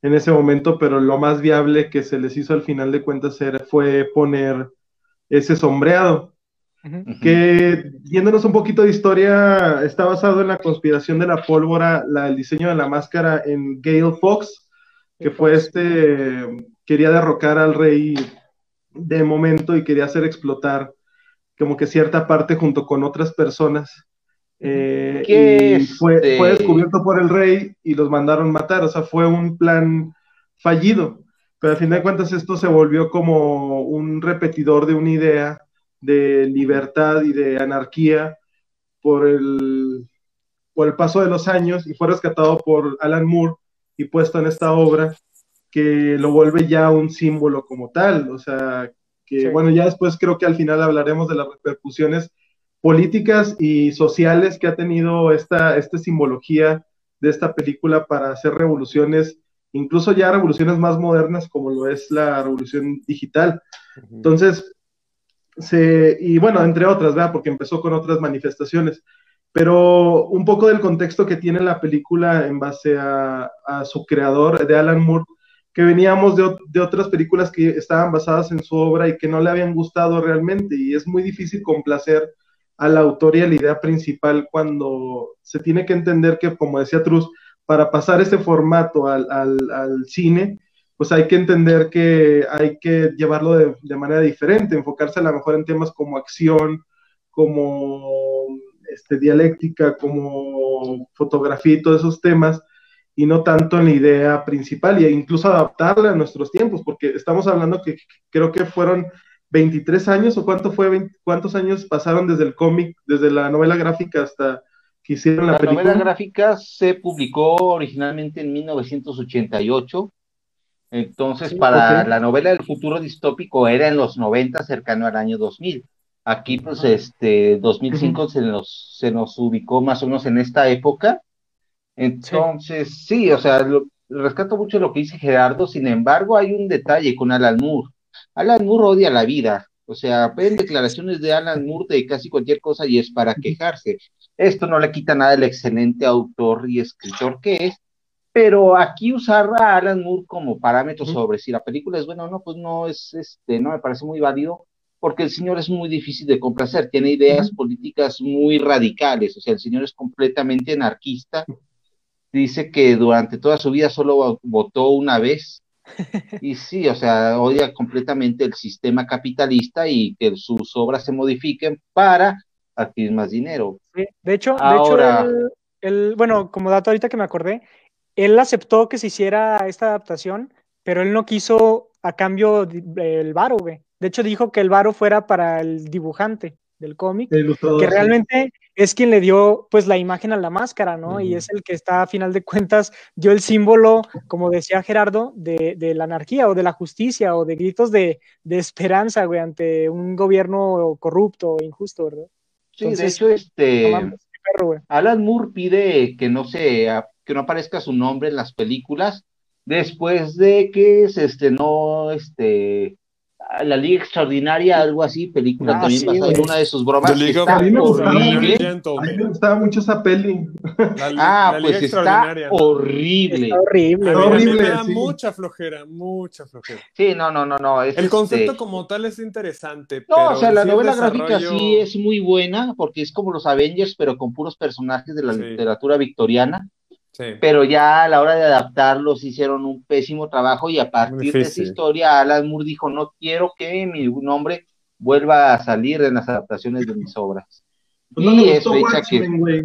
en ese momento, pero lo más viable que se les hizo al final de cuentas era, fue poner ese sombreado. Uh -huh. Que yéndonos un poquito de historia, está basado en la conspiración de la pólvora, la, el diseño de la máscara en Gale Fox, que fue este, quería derrocar al rey de momento y quería hacer explotar como que cierta parte junto con otras personas. Eh, ¿Qué y fue, este? fue descubierto por el rey y los mandaron matar, o sea, fue un plan fallido, pero al fin de cuentas esto se volvió como un repetidor de una idea de libertad y de anarquía por el, por el paso de los años y fue rescatado por Alan Moore y puesto en esta obra que lo vuelve ya un símbolo como tal, o sea, que Sí. bueno, ya después creo que al final hablaremos de las repercusiones políticas y sociales que ha tenido esta, esta simbología de esta película para hacer revoluciones, incluso ya revoluciones más modernas como lo es la revolución digital. Entonces, se, y bueno, entre otras, ¿verdad? Porque empezó con otras manifestaciones, pero un poco del contexto que tiene la película en base a, a su creador, de Alan Moore, que veníamos de, de otras películas que estaban basadas en su obra y que no le habían gustado realmente, y es muy difícil complacer al autor y a la idea principal cuando se tiene que entender que, como decía Truz, para pasar ese formato al, al, al cine, pues hay que entender que hay que llevarlo de, de, manera diferente, enfocarse a lo mejor en temas como acción, como este, dialéctica, como fotografía y todos esos temas, y no tanto en la idea principal, e incluso adaptarla a nuestros tiempos, porque estamos hablando que creo que fueron 23 años, o cuánto fue, 20, cuántos años pasaron desde el cómic, desde la novela gráfica hasta que hicieron la, la película. La novela gráfica se publicó originalmente en 1988. Entonces, sí, para okay. la novela del futuro distópico era en los 90, cercano al año 2000. Aquí, pues, este, 2005 uh -huh. se, nos, se nos ubicó más o menos en esta época. Entonces, sí, sí o sea, lo, rescato mucho lo que dice Gerardo, sin embargo, hay un detalle con Alan Moore. Alan Moore odia la vida, o sea, ven declaraciones de Alan Moore de casi cualquier cosa y es para quejarse. Esto no le quita nada el excelente autor y escritor que es, pero aquí usar a Alan Moore como parámetro sobre si la película es buena o no, pues no es, este, no me parece muy válido, porque el señor es muy difícil de complacer, tiene ideas políticas muy radicales, o sea, el señor es completamente anarquista, dice que durante toda su vida solo votó una vez, y sí, o sea, odia completamente el sistema capitalista y que sus obras se modifiquen para adquirir más dinero. Sí, de hecho, Ahora, de hecho el, el, bueno, como dato ahorita que me acordé, él aceptó que se hiciera esta adaptación, pero él no quiso a cambio el varo, güey. De hecho, dijo que el varo fuera para el dibujante del cómic, que realmente sí. Es quien le dio pues la imagen a la máscara, ¿no? Uh -huh. Y es el que está a final de cuentas dio el símbolo, como decía Gerardo, de, de la anarquía o de la justicia o de gritos de, de esperanza, güey, ante un gobierno corrupto o injusto, ¿verdad? Sí, Entonces, de hecho, este no mames, perro, Alan Moore pide que no se que no aparezca su nombre en las películas después de que se estrenó este la Liga Extraordinaria, algo así, película ah, también sí, basada en una de sus bromas. Está a, mí me horrible. a mí me gustaba mucho esa peli. La, ah, la pues está horrible. Está horrible. Mí, horrible, me da sí. mucha flojera, mucha flojera. Sí, no, no, no, no. Es El concepto este... como tal es interesante. No, pero o sea, la sí novela desarrollo... gráfica sí es muy buena porque es como los Avengers, pero con puros personajes de la sí. literatura victoriana. Sí. Pero ya a la hora de adaptarlos hicieron un pésimo trabajo y a partir de esa historia Alan Moore dijo no quiero que mi nombre vuelva a salir en las adaptaciones de mis obras. Pues y no es fecha que wey.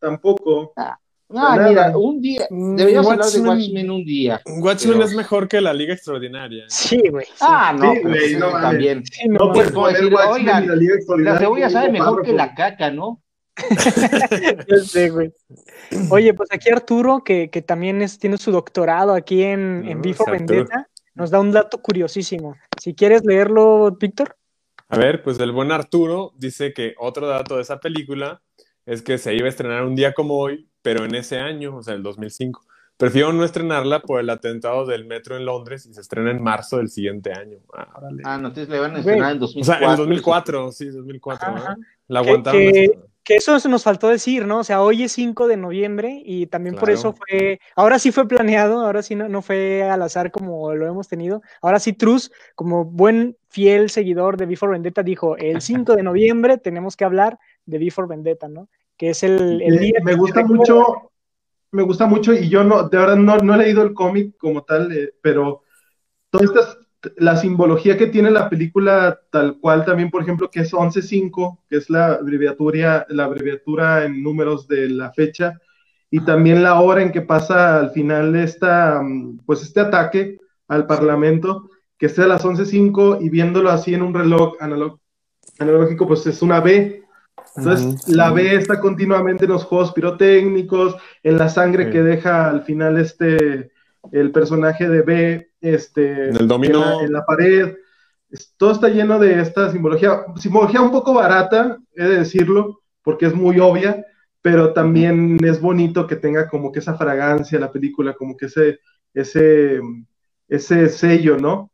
tampoco. Ah, no, mira, un día deberíamos hablar de Watchmen un día. Watchmen pero... es mejor que la Liga Extraordinaria. Sí, güey. Sí. Ah, no, sí, pues, wey, no también. Sí, no, no puedes decir, oigan, la, la cebolla sabe mejor que la caca, ¿no? Yo sé, güey. Oye, pues aquí Arturo, que, que también es, tiene su doctorado aquí en, no, en Bifo Vendetta, nos da un dato curiosísimo. Si quieres leerlo, Víctor. A ver, pues el buen Arturo dice que otro dato de esa película es que se iba a estrenar un día como hoy, pero en ese año, o sea, el 2005. Prefiero no estrenarla por el atentado del metro en Londres y se estrena en marzo del siguiente año. Ah, ah no, entonces le van a estrenar en 2004. O sea, en 2004, sí, 2004. ¿no? La aguantaron. Que, que eso se nos faltó decir, ¿no? O sea, hoy es 5 de noviembre y también claro. por eso fue, ahora sí fue planeado, ahora sí no, no, fue al azar como lo hemos tenido. Ahora sí, Truz, como buen fiel seguidor de Before Vendetta, dijo, el 5 de noviembre tenemos que hablar de Before Vendetta, ¿no? Que es el, el día... Me gusta mucho, me gusta mucho y yo no, de verdad no, no he leído el cómic como tal, eh, pero todas estas la simbología que tiene la película, tal cual también, por ejemplo, que es 11.5, que es la abreviatura, la abreviatura en números de la fecha, y también la hora en que pasa al final esta, pues este ataque al Parlamento, que sea a las 11.05 y viéndolo así en un reloj analógico, pues es una B. Entonces, la B está continuamente en los juegos pirotécnicos, en la sangre que deja al final este, el personaje de B, este, en, el dominó. En, la, pared. todo está lleno de esta simbología, simbología un poco barata, he de decirlo, porque es muy obvia, pero también es bonito que tenga como que esa fragancia la película, como que ese, ese, ese sello, ¿no?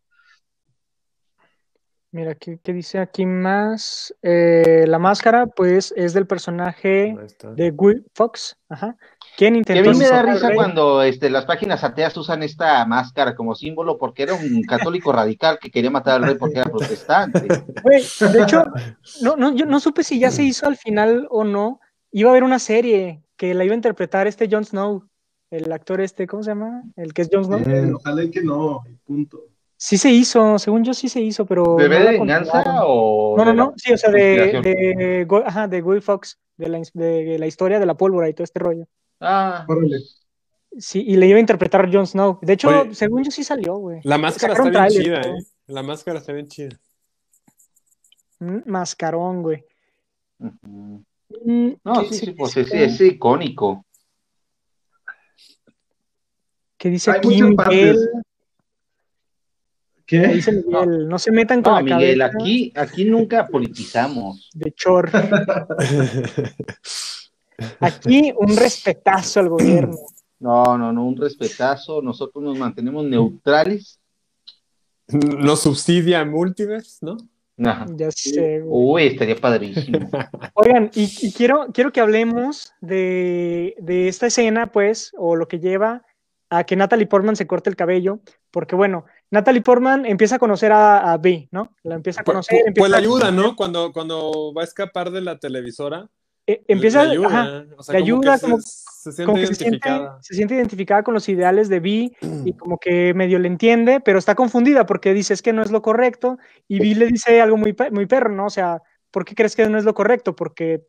Mira, ¿qué, dice aquí más? Eh, la máscara, pues, es del personaje de Guy Fox. Ajá. ¿Quién intentó? Que a mí me da risa cuando este, las páginas ateas usan esta máscara como símbolo porque era un católico radical que quería matar al rey porque era protestante. de hecho, no, no, yo no supe si ya se hizo al final o no. Iba a haber una serie que la iba a interpretar este Jon Snow, el actor este, ¿cómo se llama? El que es Jon Snow. Eh, ojalá que no, punto. Sí se hizo, según yo sí se hizo, pero. ¿Bebé de venganza o.? No, no, no, sí, o sea, de, de, ajá, de Guy Fox, de la, de la historia de la pólvora y todo este rollo. Ah, órale. Sí, y le iba a interpretar Jon Snow. De hecho, según yo sí salió, güey. La máscara está bien chida, ¿eh? La máscara está bien chida. Mm, mascarón, güey. Mm, no, sí, sí, pues es, es, icónico. ¿Qué dice aquí Miguel? ¿Qué? Dice Miguel, no, se metan con no, la Miguel, cabeza. aquí, aquí nunca politizamos. De chor. aquí un respetazo al gobierno. No, no, no, un respetazo. Nosotros nos mantenemos neutrales. Nos subsidia Multiverse, ¿no? Ajá. Ya sé. Güey. Uy, estaría padrísimo. Oigan, y, y, quiero, quiero que hablemos de, de, esta escena, pues, o lo que lleva a que Natalie Portman se corte el cabello, porque bueno, Natalie Portman empieza a conocer a, a B, ¿no? La empieza a conocer. Pues, empieza pues la a ayuda, ¿no? Cuando, cuando va a escapar de la televisora. Eh, empieza le ayuda, ajá, o sea, le como ayuda que como, se, se siente como que se siente, identificada. se siente identificada con los ideales de Vi y como que medio le entiende, pero está confundida porque dice es que no es lo correcto y Vi le dice algo muy, muy perro, ¿no? O sea, ¿por qué crees que no es lo correcto? Porque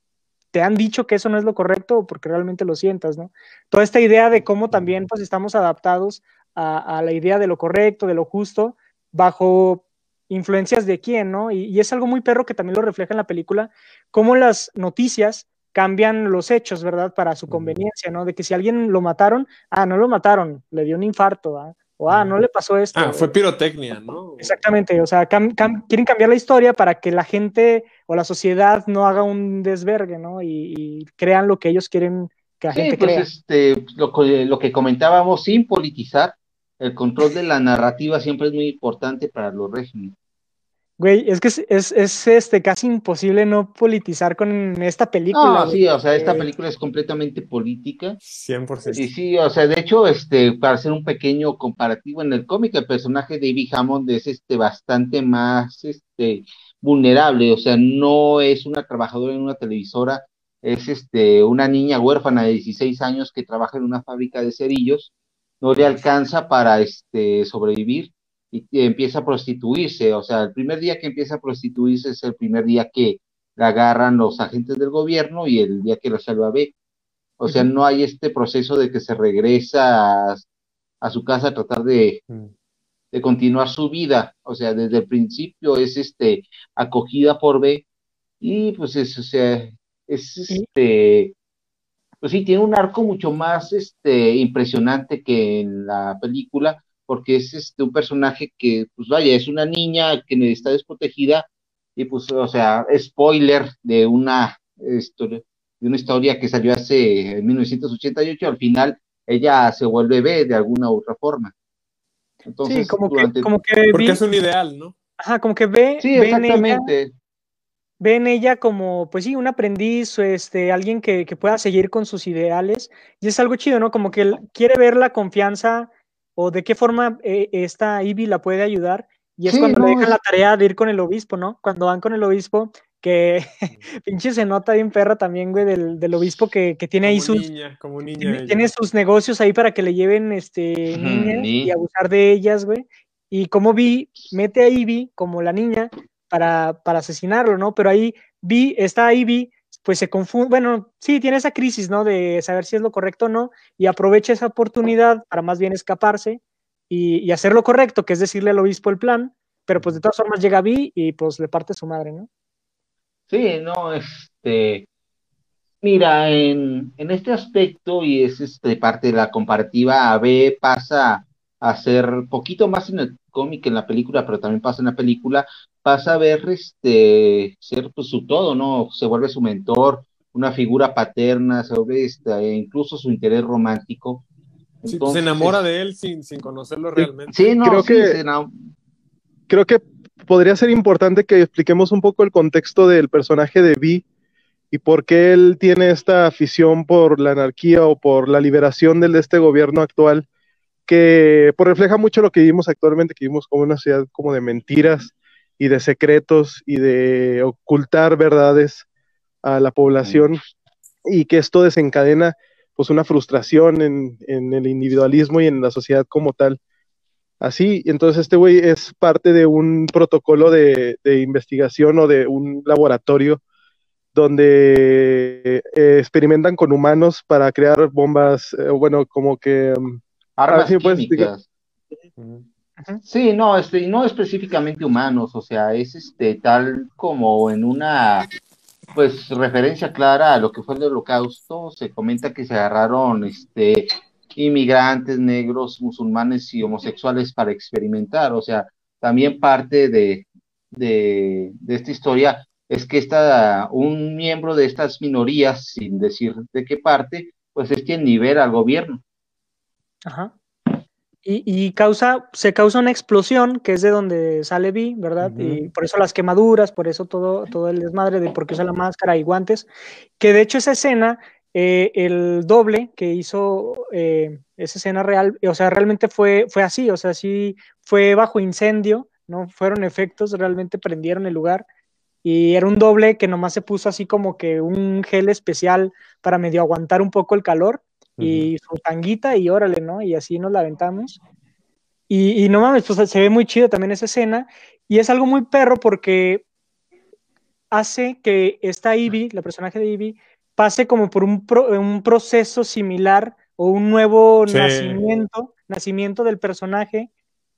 te han dicho que eso no es lo correcto o porque realmente lo sientas, ¿no? Toda esta idea de cómo también pues estamos adaptados a, a la idea de lo correcto, de lo justo, bajo influencias de quién, ¿no? Y, y, es algo muy perro que también lo refleja en la película, cómo las noticias cambian los hechos, ¿verdad? Para su conveniencia, ¿no? De que si alguien lo mataron, ah, no lo mataron, le dio un infarto, ¿ah? o ah, no le pasó esto. Ah, fue pirotecnia, ¿no? Exactamente, o sea, cam cam quieren cambiar la historia para que la gente o la sociedad no haga un desvergue, ¿no? Y, y crean lo que ellos quieren que la sí, gente pues crea. este, lo, lo que comentábamos, sin politizar, el control de la narrativa siempre es muy importante para los regímenes. Güey, es que es, es, es, este, casi imposible no politizar con esta película. No, sí, o sea, esta película es completamente política. 100%. Y sí, o sea, de hecho, este, para hacer un pequeño comparativo en el cómic, el personaje de Ivy Hammond es este, bastante más este, vulnerable, o sea, no es una trabajadora en una televisora, es este, una niña huérfana de 16 años que trabaja en una fábrica de cerillos, no le alcanza para este, sobrevivir y empieza a prostituirse. O sea, el primer día que empieza a prostituirse es el primer día que la agarran los agentes del gobierno y el día que la salva B. O sea, no hay este proceso de que se regresa a, a su casa a tratar de, de, continuar su vida. O sea, desde el principio es este acogida por B y pues es, o sea, es este pues sí, tiene un arco mucho más este, impresionante que en la película, porque es este, un personaje que, pues vaya, es una niña que está desprotegida, y pues, o sea, spoiler de una historia, de una historia que salió hace en 1988, al final ella se vuelve B de alguna u otra forma. Entonces, sí, como, durante... que, como que porque vi... es un ideal, ¿no? Ajá, como que ve, sí, ve exactamente. En ella, ve en ella como, pues sí, un aprendiz, este, alguien que, que, pueda seguir con sus ideales, y es algo chido, ¿no? Como que él quiere ver la confianza o de qué forma eh, esta Ivy la puede ayudar, y es sí, cuando no, le dejan la tarea de ir con el obispo, ¿no? Cuando van con el obispo, que pinche se nota bien perra también, güey, del, del obispo que, que tiene como ahí sus... Niña, como niña tiene, tiene, sus negocios ahí para que le lleven este, niñas y abusar de ellas, güey. y como Vi mete a Ivy como la niña para, para asesinarlo, ¿no? Pero ahí Vi, está Ivy, pues se confunde, bueno, sí, tiene esa crisis, ¿no? De saber si es lo correcto o no, y aprovecha esa oportunidad para más bien escaparse y, hacer lo correcto, que es decirle al obispo el plan, pero pues de todas formas llega Vi y pues le parte su madre, ¿no? Sí, no, este, mira, en, este aspecto, y es este parte de la comparativa, B pasa a ser poquito más en el cómic en la película, pero también pasa en la película, pasa a ver este ser pues su todo, ¿no? Se vuelve su mentor, una figura paterna, se vuelve este, incluso su interés romántico. Sí, Entonces, se enamora de él sin, sin conocerlo realmente. Sí, no, Creo sí, que- se creo que podría ser importante que expliquemos un poco el contexto del personaje de Vi y por qué él tiene esta afición por la anarquía o por la liberación del, de este gobierno actual, que pues, refleja mucho lo que vivimos actualmente, que vivimos como una sociedad como de mentiras y de secretos y de ocultar verdades a la población y que esto desencadena pues una frustración en, en el individualismo y en la sociedad como tal. Así, entonces este güey es parte de un protocolo de, de investigación o de un laboratorio donde eh, experimentan con humanos para crear bombas, eh, bueno, como que... um, armas químicas. Ujú. Sí, no, este, y no específicamente humanos, o sea, es este tal como en una pues referencia clara a lo que fue el holocausto, se comenta que se agarraron este inmigrantes negros, musulmanes y homosexuales para experimentar, o sea, también parte de, de, de esta historia es que esta, un miembro de estas minorías, sin decir de qué parte, pues es quien libera al gobierno. Ajá. Y, y causa, se causa una explosión, que es de donde sale Vi, ¿verdad? Y por eso las quemaduras, por eso todo, todo el desmadre de por qué usa la máscara y guantes. Que de hecho esa escena, eh, el doble que hizo eh, esa escena real, o sea, realmente fue, fue así, o sea, sí fue bajo incendio, ¿no? Fueron efectos, realmente prendieron el lugar. Y era un doble que nomás se puso así como que un gel especial para medio aguantar un poco el calor y su tanguita y órale, ¿no? Y así nos la aventamos. Y, y no mames, pues se ve muy chido también esa escena y es algo muy perro porque hace que esta Ivy, la personaje de Ivy, pase como por un, pro- un proceso similar o un nuevo Sí. nacimiento, nacimiento del personaje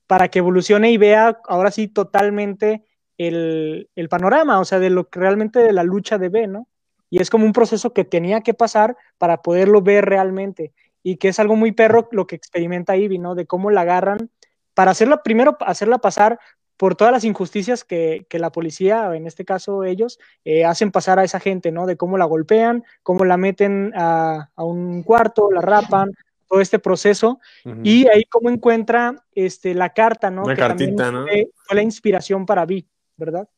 para que evolucione y vea ahora sí totalmente el, el panorama, o sea, de lo que realmente de la lucha de B, ¿no? Y es como un proceso que tenía que pasar para poderlo ver realmente. Y que es algo muy perro lo que experimenta Ivy, ¿no? De cómo la agarran para hacerla, primero hacerla pasar por todas las injusticias que, que la policía, en este caso ellos, eh, hacen pasar a esa gente, ¿no? De cómo la golpean, cómo la meten a, a un cuarto, la rapan, todo este proceso. Y ahí cómo encuentra este, la carta, ¿no? Una que también cartita, ¿no? fue la inspiración para Vi, ¿verdad?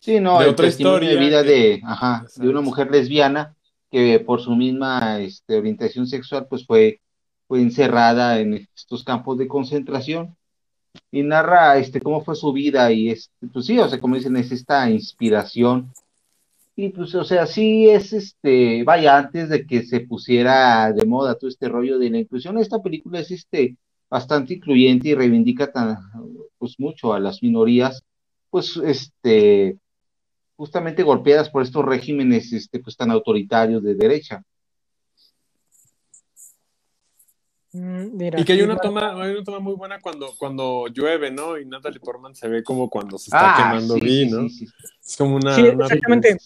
Sí, no, De el otra testimonio de historia vida de, ajá, de Exacto. una mujer lesbiana que por su misma este, orientación sexual pues fue, fue encerrada en estos campos de concentración y narra este cómo fue su vida y es, pues sí, o sea, como dicen, es esta inspiración y pues, o sea, sí es este, vaya, antes de que se pusiera de moda todo este rollo de la inclusión, esta película es este bastante incluyente y reivindica tan, pues mucho a las minorías, pues este justamente golpeadas por estos regímenes este, pues, tan autoritarios de derecha. Mm, mira, Y que hay una toma, hay una toma muy buena cuando, cuando llueve, ¿no? Y Natalie Portman se ve como cuando se está Ah, quemando sí, Vi, ¿no? sí, sí. Es como una, Sí, exactamente.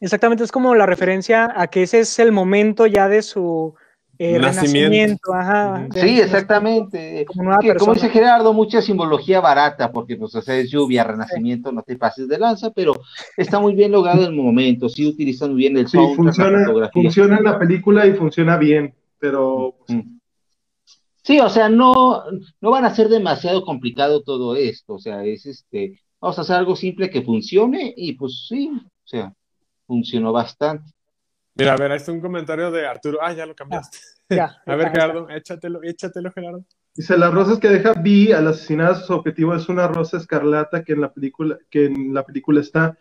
Exactamente, es como la referencia a que ese es el momento ya de su eh, Nacimiento. renacimiento. Ajá, de Sí, exactamente. como nueva Que, como persona. dice Gerardo, mucha simbología barata, porque pues, o sea, es lluvia, renacimiento, no te pases de lanza, pero está muy bien logrado el momento, sí utilizan muy bien el Sí, soundtrack, la funciona, fotografía. funciona en la película y funciona bien, pero Mm. Sí, o sea, no, no van a ser demasiado complicado todo esto, o sea, es este, vamos a hacer algo simple que funcione y pues sí, o sea, funcionó bastante. Mira, a ver, ahí está un comentario de Arturo. Ah, ya lo cambiaste. Ya, A ver. Gerardo, échatelo, échatelo, Gerardo. Dice, las rosas que deja Vi al asesinar a su objetivo es una rosa escarlata que en la película, que en la película está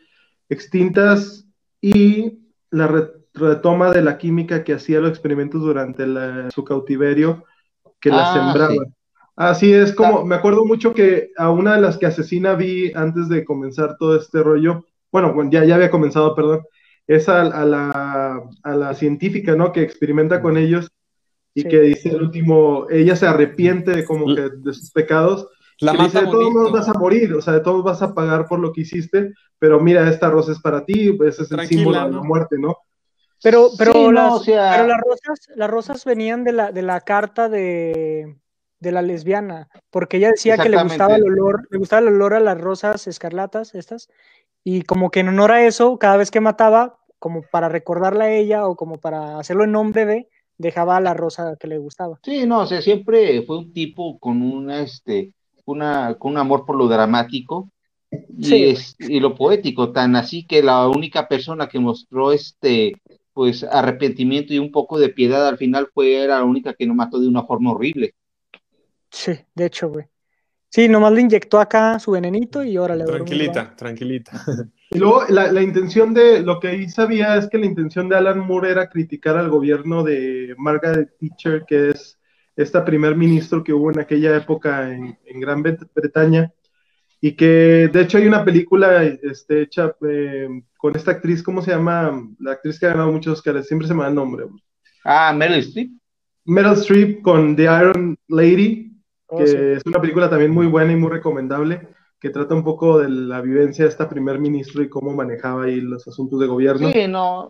extintas y la re- retoma de la química que hacía los experimentos durante la- su cautiverio, que la Ah, sembraba. sí. Así es como, me acuerdo mucho que a una de las que asesina vi antes de comenzar todo este rollo, bueno, ya, ya había comenzado, perdón, es a, a, la, a la científica, ¿no? Que experimenta con ellos y Sí. que dice el último, ella se arrepiente de como que de sus pecados. La dice, de todos modos vas a morir, o sea, de todos vas a pagar por lo que hiciste, pero mira, esta rosa es para ti, ese es el símbolo de la ¿no? muerte, ¿no? Pero, pero, Sí, no, las, o sea- pero las rosas, las rosas venían de la, de la carta de, de la lesbiana, porque ella decía que le gustaba el olor, le gustaba el olor a las rosas escarlatas, estas, y como que en honor a eso, cada vez que mataba, como para recordarla a ella o como para hacerlo en nombre de, dejaba la rosa que le gustaba. Sí, no, o sea, siempre fue un tipo con una, este, una, con un amor por lo dramático y, Sí. es- y lo poético, tan así que la única persona que mostró este, pues, arrepentimiento y un poco de piedad al final fue la única que no mató de una forma horrible. Sí, de hecho, güey. Sí, nomás le inyectó acá su venenito y órale. a dormir, Tranquilita, tranquilita. Y luego la, la intención de, lo que ahí sabía es que la intención de Alan Moore era criticar al gobierno de Margaret Thatcher, que es esta primer ministro que hubo en aquella época en, en Gran Bre- Bretaña, y que de hecho hay una película este, hecha eh, con esta actriz, ¿cómo se llama? La actriz que ha ganado muchos Oscars, siempre se me da el nombre. Ah, Meryl Streep. Meryl Streep con The Iron Lady, Oh, que sí. es una película también muy buena y muy recomendable, que trata un poco de la vivencia de esta primer ministro y cómo manejaba ahí los asuntos de gobierno. Sí, no.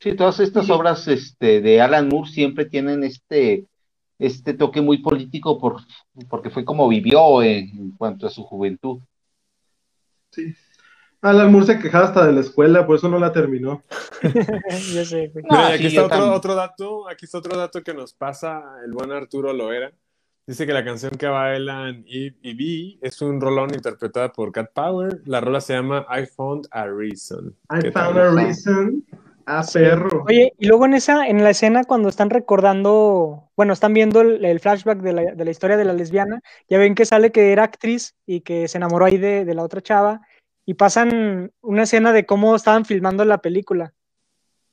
Sí, todas estas Sí. obras este, de Alan Moore siempre tienen este, este toque muy político por, porque fue como vivió en, en cuanto a su juventud. Sí. Alan Moore se quejaba hasta de la escuela, por eso no la terminó. ya sé. No, Mira, aquí sí, está yo otro, otro dato, aquí está otro dato que nos pasa el buen Arturo Loera. Dice que la canción que bailan Eve y B es un rolón interpretada por Cat Power. La rola se llama I Found a Reason. I ¿Qué found tal? a reason. Ah, perro. Oye, y luego en esa, en la escena cuando están recordando, bueno, están viendo el, el flashback de la, de la historia de la lesbiana, ya ven que sale que era actriz y que se enamoró ahí de, de la otra chava, y pasan una escena de cómo estaban filmando la película.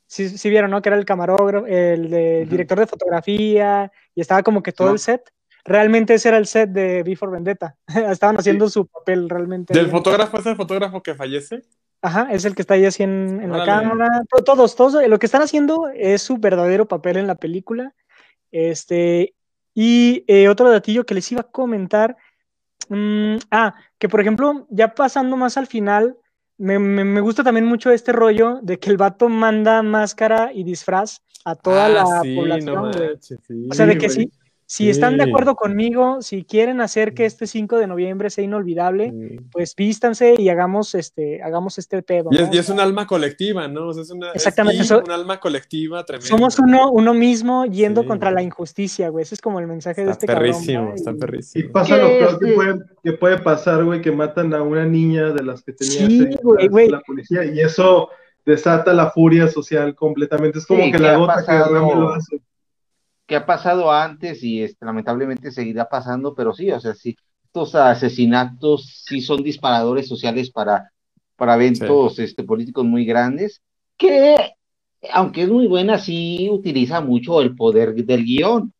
Sí, sí vieron, ¿no? Que era el camarógrafo, el de- director de fotografía, y estaba como que todo No. el set. Realmente ese era el set de Before Vendetta. Estaban haciendo su papel realmente. ¿Del fotógrafo es el fotógrafo que fallece? Ajá, es el que está ahí así en, en la cámara. To- Todos, todos, eh, lo que están haciendo es su verdadero papel en la película. Este, y eh, otro datillo que les iba a comentar. mm, ah, que por ejemplo, ya pasando más al final, me, me- me gusta también mucho este rollo de que el vato manda máscara y disfraz a toda Ah, la sí, población, no güey. manches, sí, O sea, de que güey. Si, están de acuerdo conmigo, si quieren hacer que este 5 de noviembre sea inolvidable, Sí. pues vístanse y hagamos este, hagamos este pedo. Y ¿no? es, y es un alma colectiva, ¿no? O sea, es una, es Exactamente, y eso- un alma colectiva tremenda. Somos uno, uno mismo yendo Sí. contra la injusticia, güey. Ese es como el mensaje de este cabrón. perrísimo, está Y- Y perrísimo. pasa ¿Qué lo peor es que de- puede, que puede pasar, güey, que matan a una niña de las que tenía güey, la- güey. la policía, y eso desata la furia social completamente. Es como Sí, que ¿qué la gota que derrama lo hace. Que ha pasado antes y este, lamentablemente seguirá pasando, pero sí, o sea, sí, estos asesinatos sí son disparadores sociales para, para eventos este, políticos muy grandes, que aunque es muy buena, sí utiliza mucho el poder del guion.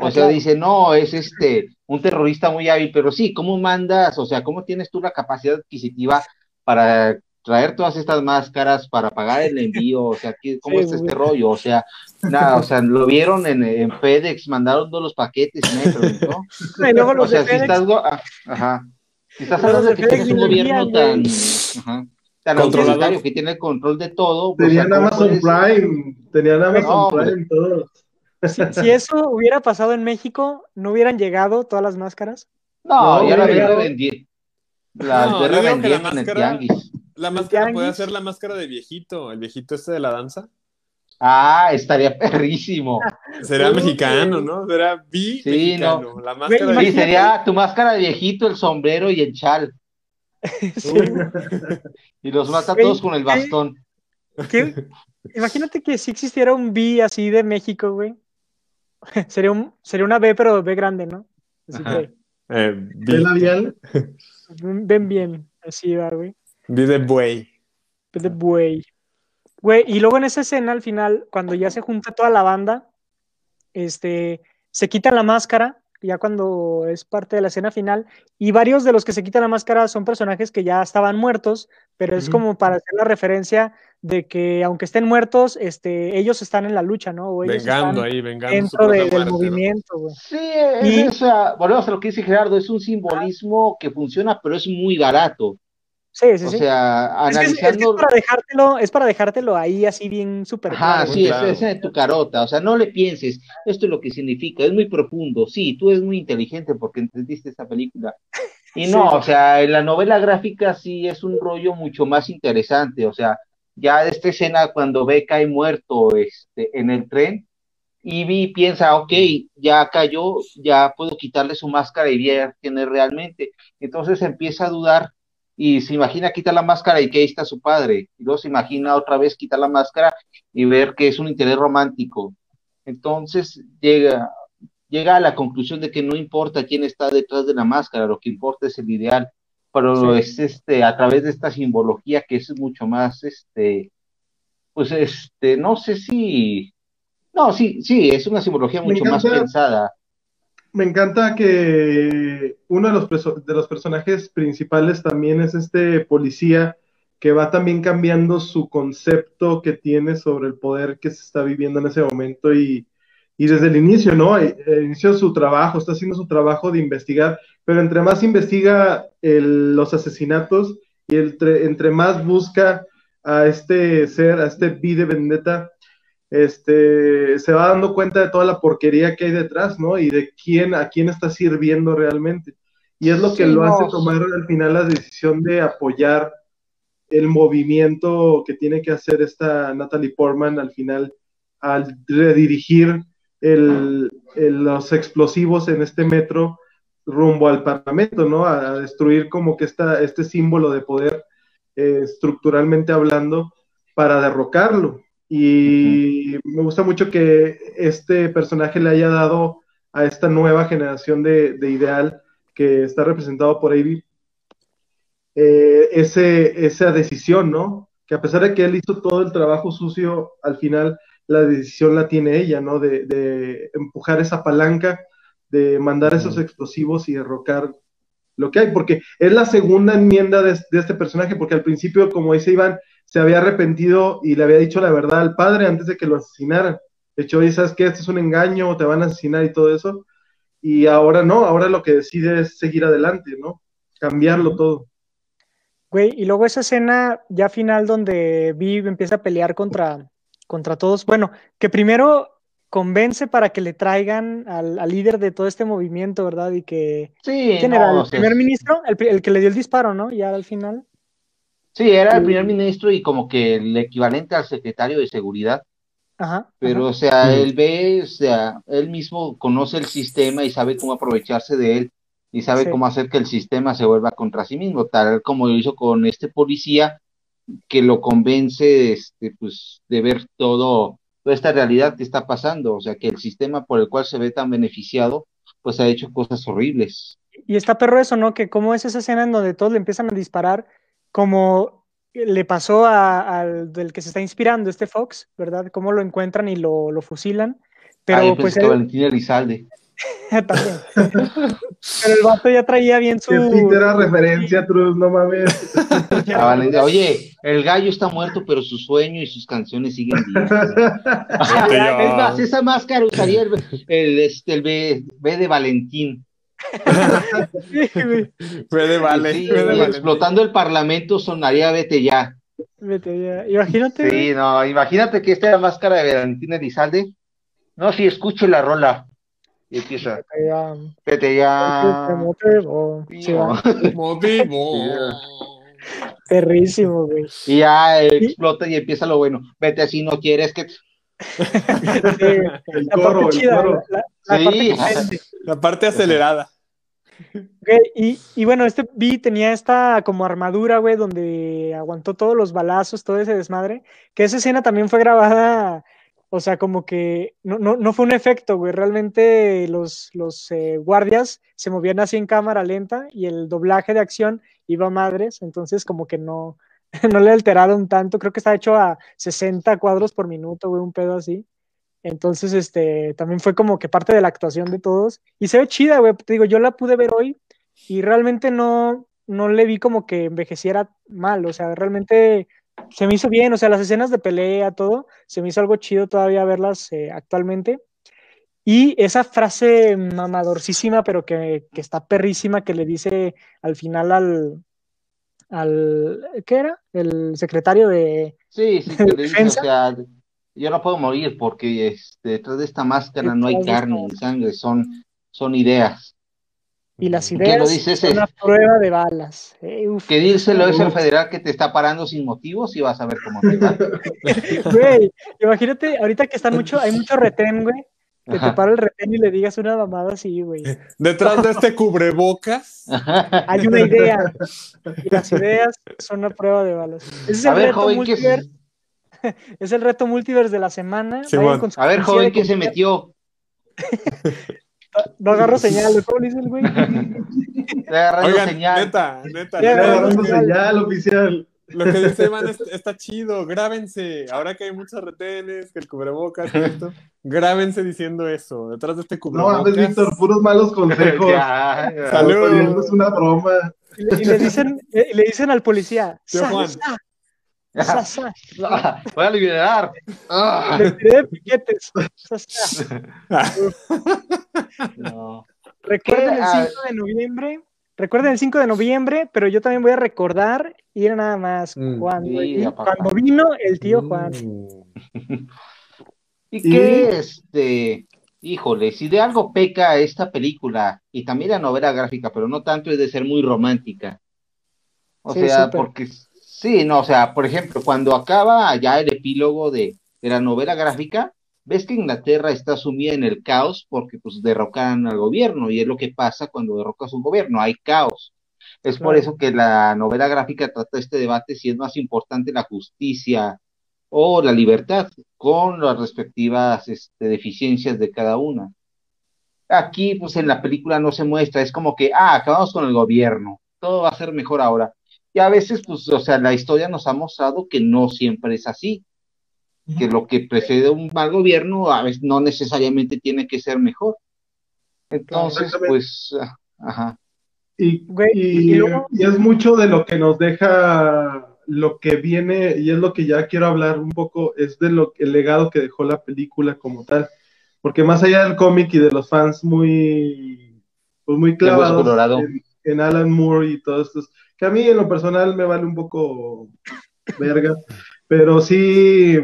O sea, dice, no, es este un terrorista muy hábil, pero sí, ¿cómo mandas? O sea, ¿cómo tienes tú la capacidad adquisitiva para traer todas estas máscaras, para pagar el envío? O sea, ¿qué- ¿cómo Sí, está este rollo? O sea, nada, o sea, lo vieron en, en FedEx, mandaron todos los paquetes, preguntó. Y luego O sea, de si FedEx, estás, ah, ajá. Si estás Los hablando de que FedEx tienes un gobierno tan, ajá, tan Controlador. autoritario que tiene el control de todo, pues, o sea, Tenían ¿cómo Amazon Prime, tenían Amazon No. Prime todos. si, si eso hubiera pasado en México, ¿no hubieran llegado todas las máscaras? No, No, ya la güey. vi revendiendo. La No, revendiendo en el tianguis. La máscara puede ser la máscara de viejito, el viejito este de la danza. Ah, estaría perrísimo. Será Sí. mexicano, ¿no? Será bi Sí, mexicano. La máscara de Sí, sería tu máscara de viejito, el sombrero y el chal. Sí. Y los mata a todos con el bastón. ¿Qué? Imagínate que si existiera un B así de México, güey. Sería, un, sería una B, pero B grande, ¿no? Así que Eh, bi, ¿El labial? ven bien, así va, güey. De buey. De buey. Güey, y luego en esa escena, al final, cuando ya se junta toda la banda, este, se quitan la máscara ya cuando es parte de la escena final, y varios de los que se quitan la máscara son personajes que ya estaban muertos, pero es como para hacer la referencia de que aunque estén muertos, este, ellos están en la lucha, ¿no? O ellos Vengando están ahí, vengando dentro de- del movimiento, güey. Sí, es, Y- o sea, volvemos a lo que dice Gerardo, es un simbolismo que funciona, pero es muy barato. Sí, sí, O sí. sea, Es que es- es, analizando. para dejártelo, es para dejártelo ahí así bien súper Ajá, claro. sí, claro. es, es tu carota, o sea, no le pienses, esto es lo que significa, es muy profundo, sí, tú eres muy inteligente porque entendiste esta película. Y Sí. no, o sea, en la novela gráfica sí es un rollo mucho más interesante, o sea, ya de esta escena cuando ve cae muerto este, en el tren, y vi piensa, ok, ya cayó, ya puedo quitarle su máscara y ver quién es realmente. Entonces empieza a dudar y se imagina quitar la máscara y que ahí está su padre. Y luego se imagina otra vez quitar la máscara y ver que es un interés romántico. Entonces llega, llega a la conclusión de que no importa quién está detrás de la máscara, lo que importa es el ideal. Pero Sí. es este, a través de esta simbología que es mucho más, este, pues este, no sé si, no, sí, sí, es una simbología mucho más pensada. Me encanta que uno de los, de los personajes principales también es este policía que va también cambiando su concepto que tiene sobre el poder que se está viviendo en ese momento y, y desde el inicio, ¿no? Eh, eh, Inició su trabajo, está haciendo su trabajo de investigar, pero entre más investiga el- los asesinatos y entre, más busca a este ser, a este V de Vendetta, este, se va dando cuenta de toda la porquería que hay detrás, ¿no? Y de quién, a quién está sirviendo realmente. Y es lo que Sí, lo no. hace tomar al final la decisión de apoyar el movimiento que tiene que hacer esta Natalie Portman al final al redirigir el- el- los explosivos en este metro rumbo al Parlamento, ¿no? A, a destruir como que esta, este símbolo de poder eh, estructuralmente hablando para derrocarlo. Y me gusta mucho que este personaje le haya dado a esta nueva generación de, de ideal que está representado por Avi eh, ese, esa decisión, ¿no? Que a pesar de que él hizo todo el trabajo sucio, al final la decisión la tiene ella, ¿no? De, de empujar esa palanca, de mandar esos explosivos y derrocar lo que hay, porque es la segunda enmienda de, de este personaje, porque al principio, como dice Iván, se había arrepentido y le había dicho la verdad al padre antes de que lo asesinaran. De hecho, oye, ¿sabes qué? Esto es un engaño, te van a asesinar y todo eso. Y ahora no, ahora lo que decide es seguir adelante, ¿no? Cambiarlo todo. Güey, y luego esa escena ya final donde Viv empieza a pelear contra, contra todos. Bueno, que primero convence para que le traigan al, al líder de todo este movimiento, ¿verdad? Y que. Sí, ¿Quién no, era? ¿El o sea, primer ministro? El, el que le dio el disparo, ¿no? Ya al final. Sí, era el primer ministro y como que el equivalente al secretario de seguridad, Ajá. pero ajá. o sea, él ve, o sea, él mismo conoce el sistema y sabe cómo aprovecharse de él y sabe Sí. cómo hacer que el sistema se vuelva contra sí mismo, tal como lo hizo con este policía que lo convence, este, pues, de ver todo, toda esta realidad que está pasando, o sea, que el sistema por el cual se ve tan beneficiado, pues ha hecho cosas horribles. Y está perro eso, ¿no? Que cómo es esa escena en donde todos le empiezan a disparar, como le pasó a- al del que se está inspirando, este Fox, ¿verdad? Cómo lo encuentran y lo, lo fusilan. Pero yo pues él Valentín Elizalde. también. Pero el vato ya traía bien su. Era referencia, Truz, no mames. Ah, Valentín- Oye, el gallo está muerto, pero su sueño y sus canciones siguen vivas. Es más, esa máscara usaría el, el, este, el B, B de Valentín. Sí, güey. Fue de vale. Sí, explotando el parlamento sonaría Vete ya. Vete ya. Imagínate. Sí, no, imagínate que esta es la máscara de Valentín Elizalde. No, sí, escuche la rola. Y empieza, vete ya. Vete ya. Motivo. Motivo. Perrísimo, güey. Y ya explota y empieza lo bueno. Vete si no quieres que. Sí. El La coro, parte el chida, coro. la, la Sí. parte que vende. La parte acelerada. Y bueno, este B tenía esta como armadura, güey, donde aguantó todos los balazos, todo ese desmadre. Que esa escena también fue grabada, o sea, como que no, no, no fue un efecto, güey. Realmente los, los eh, guardias se movían así en cámara lenta y el doblaje de acción iba a madres, entonces como que no, no le alteraron tanto. Creo que está hecho a 60 cuadros por minuto, güey, un pedo así. Entonces, este, también fue como que parte de la actuación de todos. Y se ve chida, güey. Te digo, yo la pude ver hoy y realmente no, no le vi como que envejeciera mal. O sea, realmente se me hizo bien. O sea, las escenas de pelea, todo, se me hizo algo chido todavía verlas eh, actualmente. Y esa frase mamadorcísima, pero que, que, está perrísima, que le dice al final al, al ¿qué era? El secretario de... Sí, sí, que le dice, o sea, yo no puedo morir porque este, detrás de esta máscara no hay carne ni sangre, son, son ideas. Y las ideas son una prueba de balas. Eh, uf, que díselo es el federal que te está parando sin motivos y vas a ver cómo te va. Güey, imagínate, ahorita que están mucho, hay mucho retén, güey. Que Ajá. te para el retén y le digas una mamada así, güey. Detrás de este cubrebocas hay una idea. Y las ideas son una prueba de balas. Ese es el a ver, reto joven, multiverse. es el reto multiverse de la semana. Sí, Vayan bueno. con su A ver, joven, ¿qué se metió? No agarro señal, ¿cómo le dice el güey? Está agarrando Oigan, señal. neta, neta. Ya, Agarrando señal oficial. Lo que dice Iván es- está chido, grábense. Ahora que hay muchos retenes, que el cubrebocas esto, grábense diciendo eso. Detrás de este No cubrebocas. mames, Víctor, puros malos consejos. Ya, ya. Salud. Es una broma. Y le, y le dicen, y le dicen al policía, Tío "Sa, Juan. Sa, sa, sa". Ah, Voy a liberar. Ah. Le tiré de piquetes. Sa, sa. No. Recuerden el Ah. 5 de noviembre. Recuerden el 5 de noviembre, pero yo también voy a recordar ir nada más Mm. cuando, Sí, papá. cuando vino el tío Juan. Mm. Y ¿Y? que, este, híjole, si de algo peca esta película, y también la novela gráfica, pero no tanto es de ser muy romántica. O Sí, sea, súper. porque, sí, no, o sea, por ejemplo, cuando acaba ya el epílogo de, de la novela gráfica, ves que Inglaterra está sumida en el caos porque pues derrocan al gobierno, y es lo que pasa cuando derrocas un gobierno, hay caos. Es por eso que la novela gráfica trata este debate si es más importante la justicia o la libertad, con las respectivas este, deficiencias de cada una. Aquí, pues en la película no se muestra, es como que, ah, acabamos con el gobierno, todo va a ser mejor ahora. Y a veces, pues, o sea, la historia nos ha mostrado que no siempre es así, que lo que precede un mal gobierno a veces no necesariamente tiene que ser mejor. Entonces, pues, ah, ajá. Y, y- es mucho de lo que nos deja lo que viene, y es lo que ya quiero hablar un poco, es de lo el legado que dejó la película como tal. Porque más allá del cómic y de los fans muy, pues muy clavados en, en Alan Moore y todo esto, que a mí en lo personal me vale un poco verga, pero sí,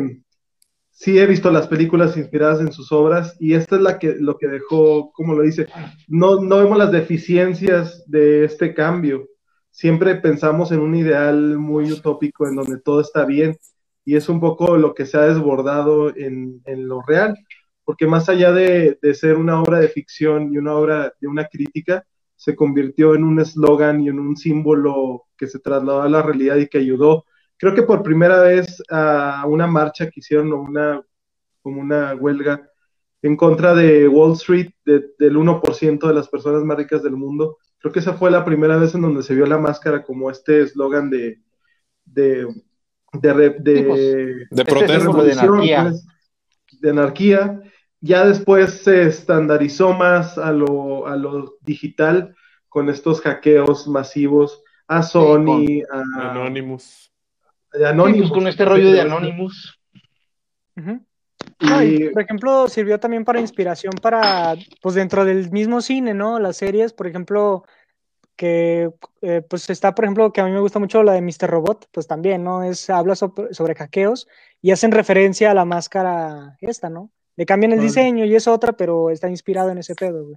sí he visto las películas inspiradas en sus obras y esta es la que, lo que dejó, como lo dice, no, no vemos las deficiencias de este cambio. Siempre pensamos en un ideal muy utópico en donde todo está bien y es un poco lo que se ha desbordado en, en lo real, porque más allá de, de ser una obra de ficción y una obra de una crítica, se convirtió en un eslogan y en un símbolo que se trasladó a la realidad y que ayudó, creo que por primera vez a una marcha que hicieron o una, como una huelga en contra de Wall Street, de- del 1% de las personas más ricas del mundo. Creo que esa fue la primera vez en donde se vio la máscara como este eslogan de, de, de, de- Este protesta. de anarquía. pues, de anarquía. Ya después se estandarizó más a lo, a lo digital con estos hackeos masivos a Sony, a, Anonymous. Sí, Anonymous. pues con este rollo de Anonymous. Ujú. No, y, Y- por ejemplo, sirvió también para inspiración para, pues dentro del mismo cine, ¿no? Las series, por ejemplo, que eh, pues está, por ejemplo, que a mí me gusta mucho la de Mr. Robot, pues también, ¿no? Es, habla sobre, sobre hackeos y hacen referencia a la máscara esta, ¿no? Le cambian el diseño y es otra, pero está inspirado en ese pedo, güey.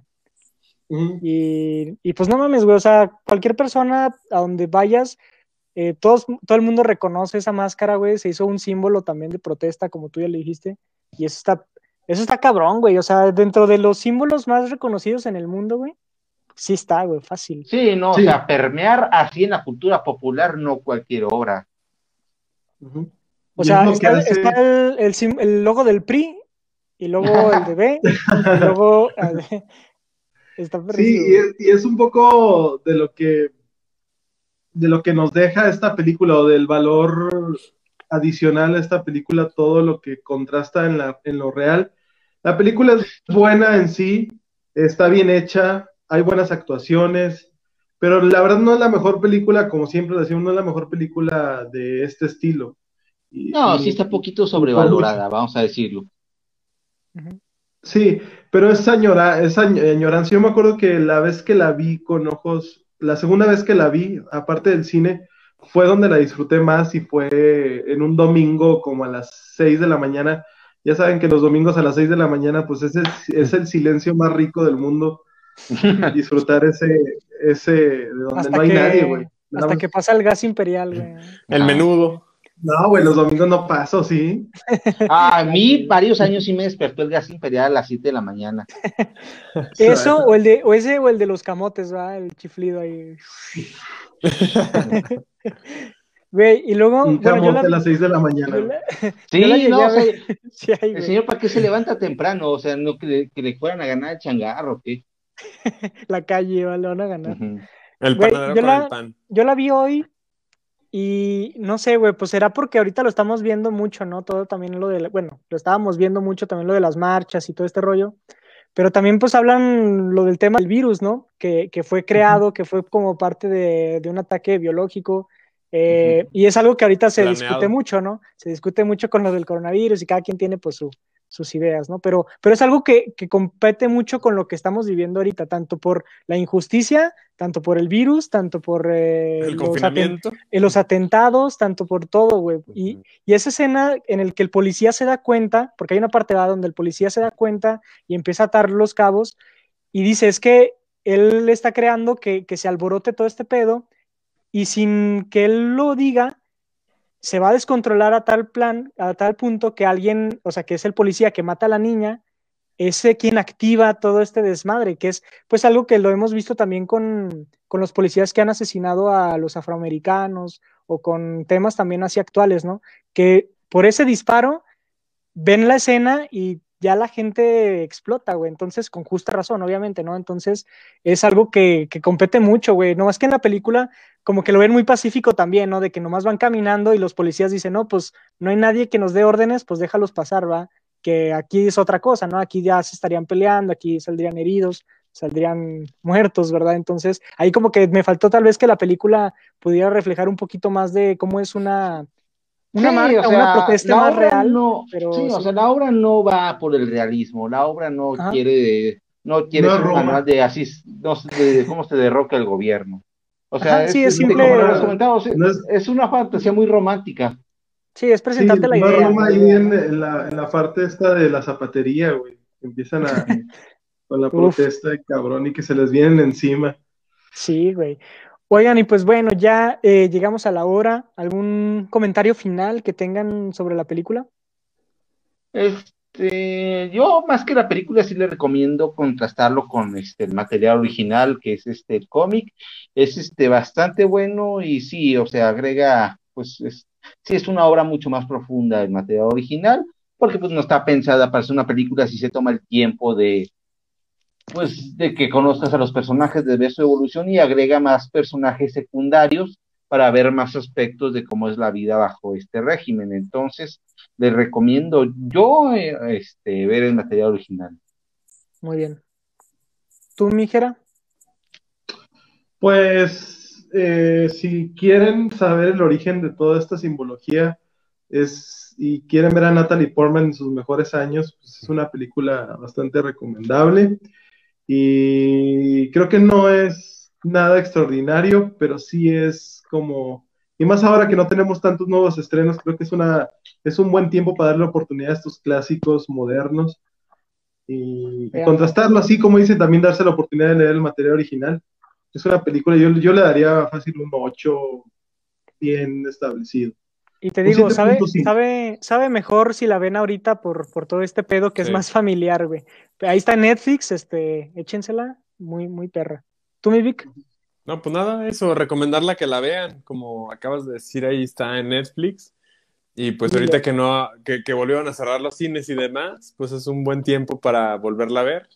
Y, y pues no mames, güey, o sea, cualquier persona a donde vayas, eh, todos, todo el mundo reconoce esa máscara, güey, se hizo un símbolo también de protesta, como tú ya le dijiste, y eso está, eso está cabrón, güey, o sea, dentro de los símbolos más reconocidos en el mundo, güey, sí está, güey, fácil. Sí, no, Sí. o sea, permear así en la cultura popular, no cualquier obra. O sea, está, hace- está el, el sim- el logo del PRI, y luego el de B, y luego... está Sí, perrísimo, y es, y es un poco de lo que de lo que nos deja esta película o del valor adicional a esta película, todo lo que contrasta en, la, en lo real La película es buena en sí, está bien hecha, hay buenas actuaciones, pero la verdad no es la mejor película, como siempre decimos, no es la mejor película de este estilo. Y, no, sí está poquito sobrevalorada, vamos a decirlo. Sí, pero es, añora, es añoranza. Yo me acuerdo que la vez que la vi con ojos, la segunda vez que la vi, aparte del cine, fue donde la disfruté más y fue en un domingo como a las 6 de la mañana. Ya saben que los domingos a las 6 de la mañana, pues ese es el silencio más rico del mundo. Disfrutar ese, ese, de donde no hay nadie, güey. Hasta que pasa el gas imperial, güey. El menudo. No, güey, los domingos no paso, sí. a mí varios años sí me despertó el gas imperial a las 7 de la mañana. Eso, o el de, o ese, o el de los camotes, ¿va? El chiflido ahí. Güey, y luego. Un camote a las 6 de la mañana. sí, no, o sea, el señor, ¿para qué se levanta temprano? O sea, no que le, fueran a ganar el changarro, ¿qué? la calle, ¿vale? van a ganar. El panadero con la, el pan. Yo la vi hoy y no sé, güey, pues será porque ahorita lo estamos viendo mucho, ¿no? Todo también lo de, bueno, lo estábamos viendo mucho también lo de las marchas y todo este rollo, pero también pues hablan lo del tema del virus, ¿no? Que, que fue creado, que fue como parte de, de un ataque biológico, eh, y es algo que ahorita se discute mucho, ¿no? Se discute mucho con lo del coronavirus y cada quien tiene pues su, sus ideas, ¿no? Pero, pero es algo que, que, compete mucho con lo que estamos viviendo ahorita, tanto por la injusticia, tanto por el virus, tanto por eh, el los, eh, los, atentados, tanto por todo, güey. y, y, esa escena en el que el policía se da cuenta, porque hay una parte donde el policía se da cuenta y empieza a atar los cabos y dice, es que él está creando que, que se alborote todo este pedo y sin que él lo diga, se va a descontrolar a tal plan, a tal punto que alguien, o sea, que es el policía que mata a la niña, es quien activa todo este desmadre, que es pues algo que lo hemos visto también con, con los policías que han asesinado a los afroamericanos o con temas también así actuales, ¿no? Que por ese disparo ven la escena y ya la gente explota, güey. Entonces, con justa razón, obviamente, ¿no? Entonces, es algo que, que compete mucho, güey. No más que en la película, como que lo ven muy pacífico también, ¿no? De que nomás van caminando y los policías dicen, no, pues no hay nadie que nos dé órdenes, pues déjalos pasar, ¿va? Que aquí es otra cosa, ¿no? Aquí ya se estarían peleando, aquí saldrían heridos, saldrían muertos, ¿verdad? Entonces, ahí como que me faltó tal vez que la película pudiera reflejar un poquito más de cómo es una una marca, una protesta más real. No, pero sí, o sea, la obra no va por el realismo, la obra no quiere, no quiere ser manual de así, no, de, cómo se derroca el gobierno. O sea, es, es, simple, es, una fantasía muy romántica. Sí, es presentarte la idea. Roma ahí en, la, en la parte esta de la zapatería, güey. Empiezan a con la protesta de cabrón y que se les vienen encima. Sí, güey. Oigan, y pues bueno, ya eh, llegamos a la hora. ¿Algún comentario final que tengan sobre la película? Este, yo más que la película sí le recomiendo contrastarlo con este el material original, que es este el cómic. Es este bastante bueno y sí, o sea, agrega, pues es, sí es una obra mucho más profunda del material original, porque pues no está pensada para ser una película si se toma el tiempo de pues de que conozcas a los personajes, de ver su evolución y agrega más personajes secundarios para ver más aspectos de cómo es la vida bajo este régimen. Entonces, les recomiendo yo eh, este, ver el material original. Muy bien. ¿Tú, Mijera? Pues, eh, si quieren saber el origen de toda esta simbología es, y quieren ver a Natalie Portman en sus mejores años, pues es una película bastante recomendable. Y creo que no es nada extraordinario, pero sí es como, y más ahora que no tenemos tantos nuevos estrenos, creo que es una, es un buen tiempo para darle oportunidad a estos clásicos modernos y, contrastarlo así, como dice, también darse la oportunidad de leer el material original. Es una película, yo, yo le daría fácil un 8 bien establecido. Y te digo, sabe, sabe, sabe mejor si la ven ahorita por, por todo este pedo que es más familiar, güey. Ahí está Netflix, este, échensela, muy, muy perra. ¿Tú, mi Vic? No, pues nada, eso, recomendarla que la vean, como acabas de decir, ahí está en Netflix. Y pues ahorita que no, que, que volvieron a cerrar los cines y demás, pues es un buen tiempo para volverla a ver.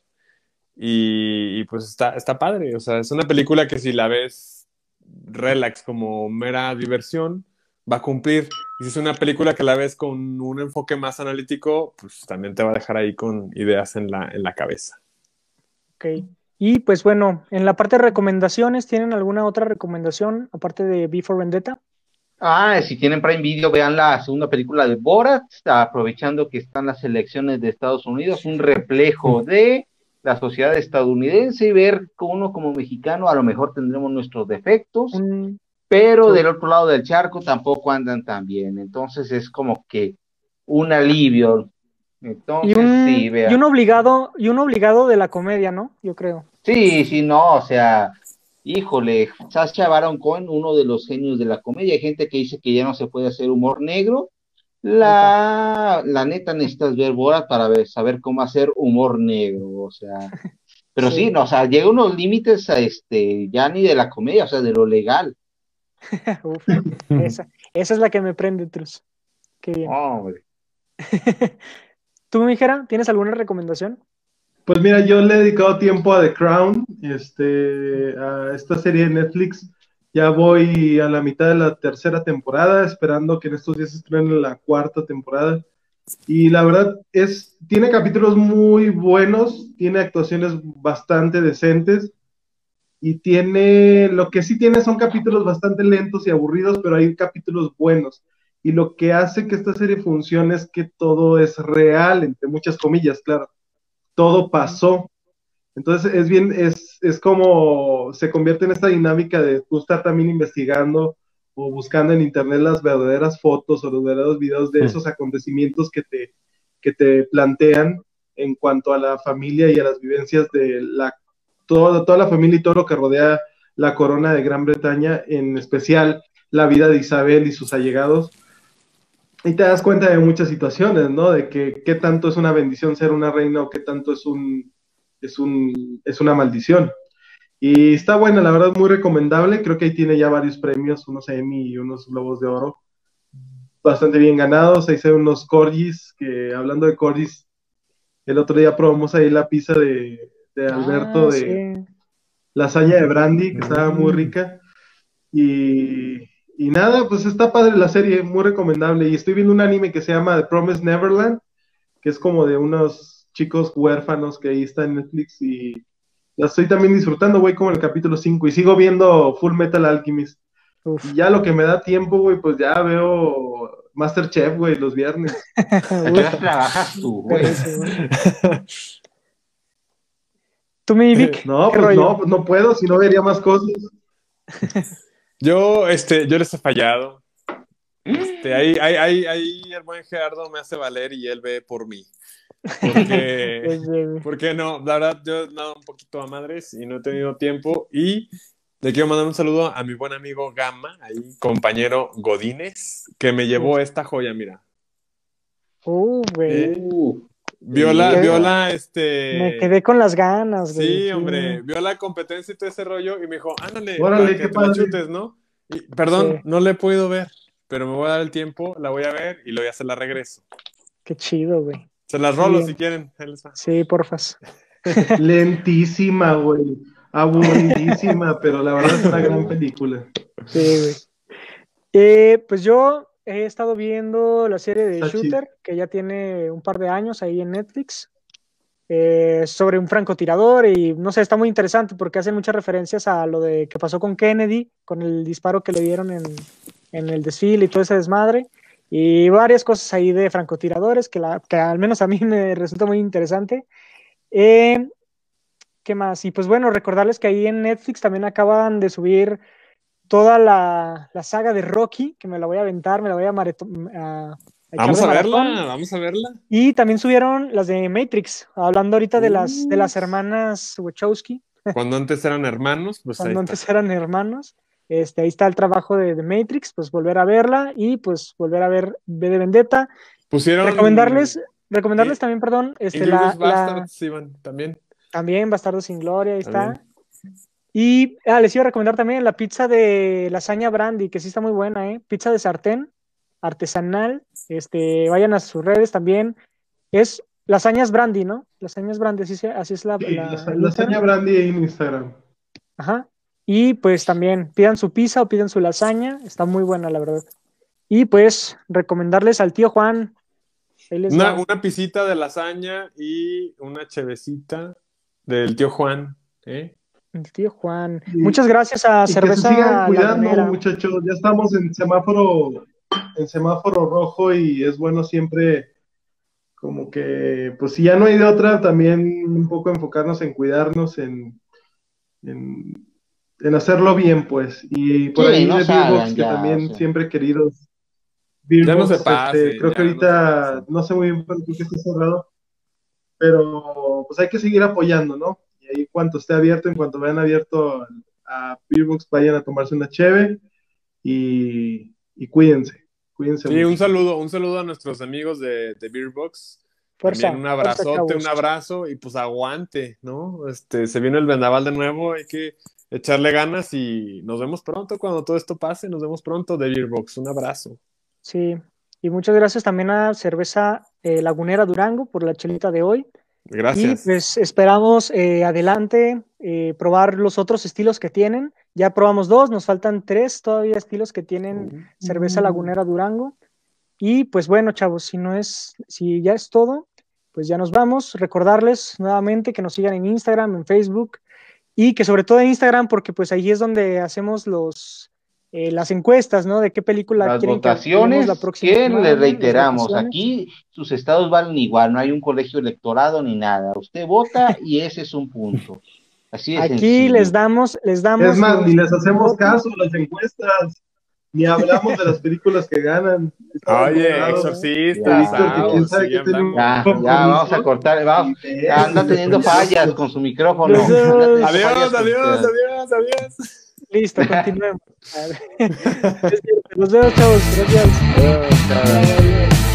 Y, y, pues está, está padre, o sea, es una película que si la ves relax como mera diversión, va a cumplir. Y si es una película que la ves con un enfoque más analítico, pues también te va a dejar ahí con ideas en la, en la cabeza. Ok. Y pues bueno, en la parte de recomendaciones, ¿tienen alguna otra recomendación aparte de Before Vendetta? Ah, si tienen Prime Video, vean la segunda película de Borat, aprovechando que están las elecciones de Estados Unidos, un reflejo de la sociedad estadounidense y ver que uno como mexicano a lo mejor tendremos nuestros defectos, pero del otro lado del charco tampoco andan tan bien. Entonces es como que un alivio. Entonces, y, un, sí, vea. y un obligado, y un obligado de la comedia, ¿no? Yo creo. Sí, sí, no, o sea, híjole, Sacha Baron Cohen, uno de los genios de la comedia. Hay gente que dice que ya no se puede hacer humor negro. La, la neta necesitas ver Borat para ver, saber cómo hacer humor negro, o sea. Pero sí, Sí. no, o sea, llega unos límites a este, ya ni de la comedia, o sea, de lo legal. Uf, esa, esa es la que me prende, Trus. Qué bien. Hombre. ¿Tú, Mijera, tienes alguna recomendación? Pues mira, yo le he dedicado tiempo a The Crown, este, a esta serie de Netflix. Ya voy a la mitad de la tercera temporada, esperando que en estos días se estrene la cuarta temporada. Y la verdad es, tiene capítulos muy buenos, tiene actuaciones bastante decentes y tiene, lo que sí tiene son capítulos bastante lentos y aburridos, pero hay capítulos buenos. Y lo que hace que esta serie funcione es que todo es real, entre muchas comillas, claro todo pasó. Entonces es bien, es, es como se convierte en esta dinámica de tú estar también investigando o buscando en internet las verdaderas fotos o los verdaderos videos de esos acontecimientos que te, que te plantean en cuanto a la familia y a las vivencias de la, todo, toda la familia y todo lo que rodea la corona de Gran Bretaña, en especial la vida de Isabel y sus allegados. Y te das cuenta de muchas situaciones, ¿no? De que qué tanto es una bendición ser una reina o qué tanto es un es un es una maldición. Y está buena, la verdad, muy recomendable. Creo que ahí tiene ya varios premios, unos Emmy y unos Globos de Oro. Bastante bien ganados. Ahí se unos corgis, que hablando de corgis, el otro día probamos ahí la pizza de, de Alberto Ah, de sí. lasaña de brandy, que estaba muy Mm. rica. Y, y nada, pues está padre la serie, muy recomendable. Y estoy viendo un anime que se llama The Promised Neverland, que es como de unos chicos huérfanos que ahí está en Netflix y la estoy también disfrutando, güey, como el capítulo 5 y sigo viendo Full Metal Alchemist. Uf. Y ya lo que me da tiempo, güey, pues ya veo Masterchef, güey, los viernes. ¿A qué hora trabajas tú, güey? ¿Tú, mi Vic? No, ¿Qué pues rollo? no, pues no puedo, si no vería más cosas. Yo, este, yo les he fallado. Este, ahí, ahí, ahí, ahí el buen Gerardo me hace valer y él ve por mí. Porque, güey. porque no, la verdad, yo he dado un poquito a madres y no he tenido tiempo. Y le quiero mandar un saludo a mi buen amigo Gama, ahí, compañero Godínez, que me llevó esta joya, mira. Uh, güey. Eh, Viola, Sí. viola, este. Me quedé con las ganas, güey. Sí, hombre, vio la competencia y todo ese rollo y me dijo, ándale, Órale, para que qué padre. chutes, ¿no? Y, perdón, Sí. no la he podido ver, pero me voy a dar el tiempo, la voy a ver y luego ya se la regreso. Qué chido, güey. Se las rolo Bien. si quieren. Sí, porfas. Lentísima, güey. Aburridísima, pero la verdad es una gran película. Sí, güey. Eh, pues yo he estado viendo la serie de. Shooter, que ya tiene un par de años ahí en Netflix, eh, sobre un francotirador y no sé, está muy interesante porque hacen muchas referencias a lo de que pasó con Kennedy, con el disparo que le dieron en, en el desfile y todo ese desmadre, y varias cosas ahí de francotiradores que, la, que al menos a mí me resulta muy interesante. Eh, ¿Qué más? Y pues bueno, recordarles que ahí en Netflix también acaban de subir toda la, la saga de Rocky, que me la voy a aventar, me la voy a, a- Vamos a verla, maratón. vamos a verla. Y también subieron las de Matrix, hablando ahorita de las, de las Uf. hermanas Wachowski, Cuando antes eran hermanos, pues ahí cuando está. antes eran hermanos. Este, ahí está el trabajo de, de Matrix, pues volver a verla y pues volver a ver V de Vendetta. Pusieron. Recomendarles, recomendarles y- también, perdón, este, la, Inglourious la- también. también Bastardo sin Gloria, ahí está. Y ah, les iba a recomendar también la pizza de lasaña brandy, que sí está muy buena, ¿eh? Pizza de sartén, artesanal. Este, vayan a sus redes también. Es lasañas brandy, ¿no? Lasañas brandy, así, así es la, Sí, la- la, el la Instagram. seña Brandy en Instagram. Ajá. Y pues también pidan su pizza o pidan su lasaña, está muy buena, la verdad. Y pues recomendarles al tío Juan. Una, una, pisita de lasaña y una chevecita del tío Juan. ¿eh? El tío Juan. Muchas gracias a Cerveza. Que se sigan cuidando, muchachos. Ya estamos en semáforo, en semáforo rojo y es bueno siempre como que, pues si ya no hay de otra, también un poco enfocarnos en cuidarnos, en, en, hacerlo bien, pues. Y por ahí de Beerbox, que también siempre queridos. ya no se pase, este, creo que ahorita, no, sé muy bien por qué está cerrado, pero pues hay que seguir apoyando, ¿no? Y ahí cuanto esté abierto, en cuanto vean abierto a Beerbox, vayan a tomarse una cheve y, y cuídense. Cuídense sí, un saludo, un saludo a nuestros amigos de, de Beerbox. También un abrazote, un abrazo y pues aguante, ¿no? Este, se viene el vendaval de nuevo, hay que echarle ganas y nos vemos pronto cuando todo esto pase, nos vemos pronto de Beerbox, un abrazo. Sí, y muchas gracias también a Cerveza eh, Lagunera Durango por la chelita de hoy. Gracias. Y pues esperamos eh, adelante eh, probar los otros estilos que tienen. Ya probamos dos, nos faltan tres todavía estilos que tienen cerveza lagunera Durango. Y pues bueno, chavos, si no es, si ya es todo, pues ya nos vamos. Recordarles nuevamente que nos sigan en Instagram, en Facebook y que sobre todo en Instagram, porque pues ahí es donde hacemos los eh, las encuestas, ¿no? De qué película las votaciones, la próxima que le reiteramos, aquí sus estados valen igual, no hay un colegio electorado ni nada. Usted vota y ese es un punto. Aquí les damos, les damos. Es más, ni les hacemos caso las encuestas, ni hablamos de las películas que ganan. Oye, exorcistas. Ya, ya, vamos a cortar, vamos, anda teniendo fallas con su micrófono. Adiós, adiós, adiós, adiós. Listo, continuemos. Nos vemos, chavos. Gracias.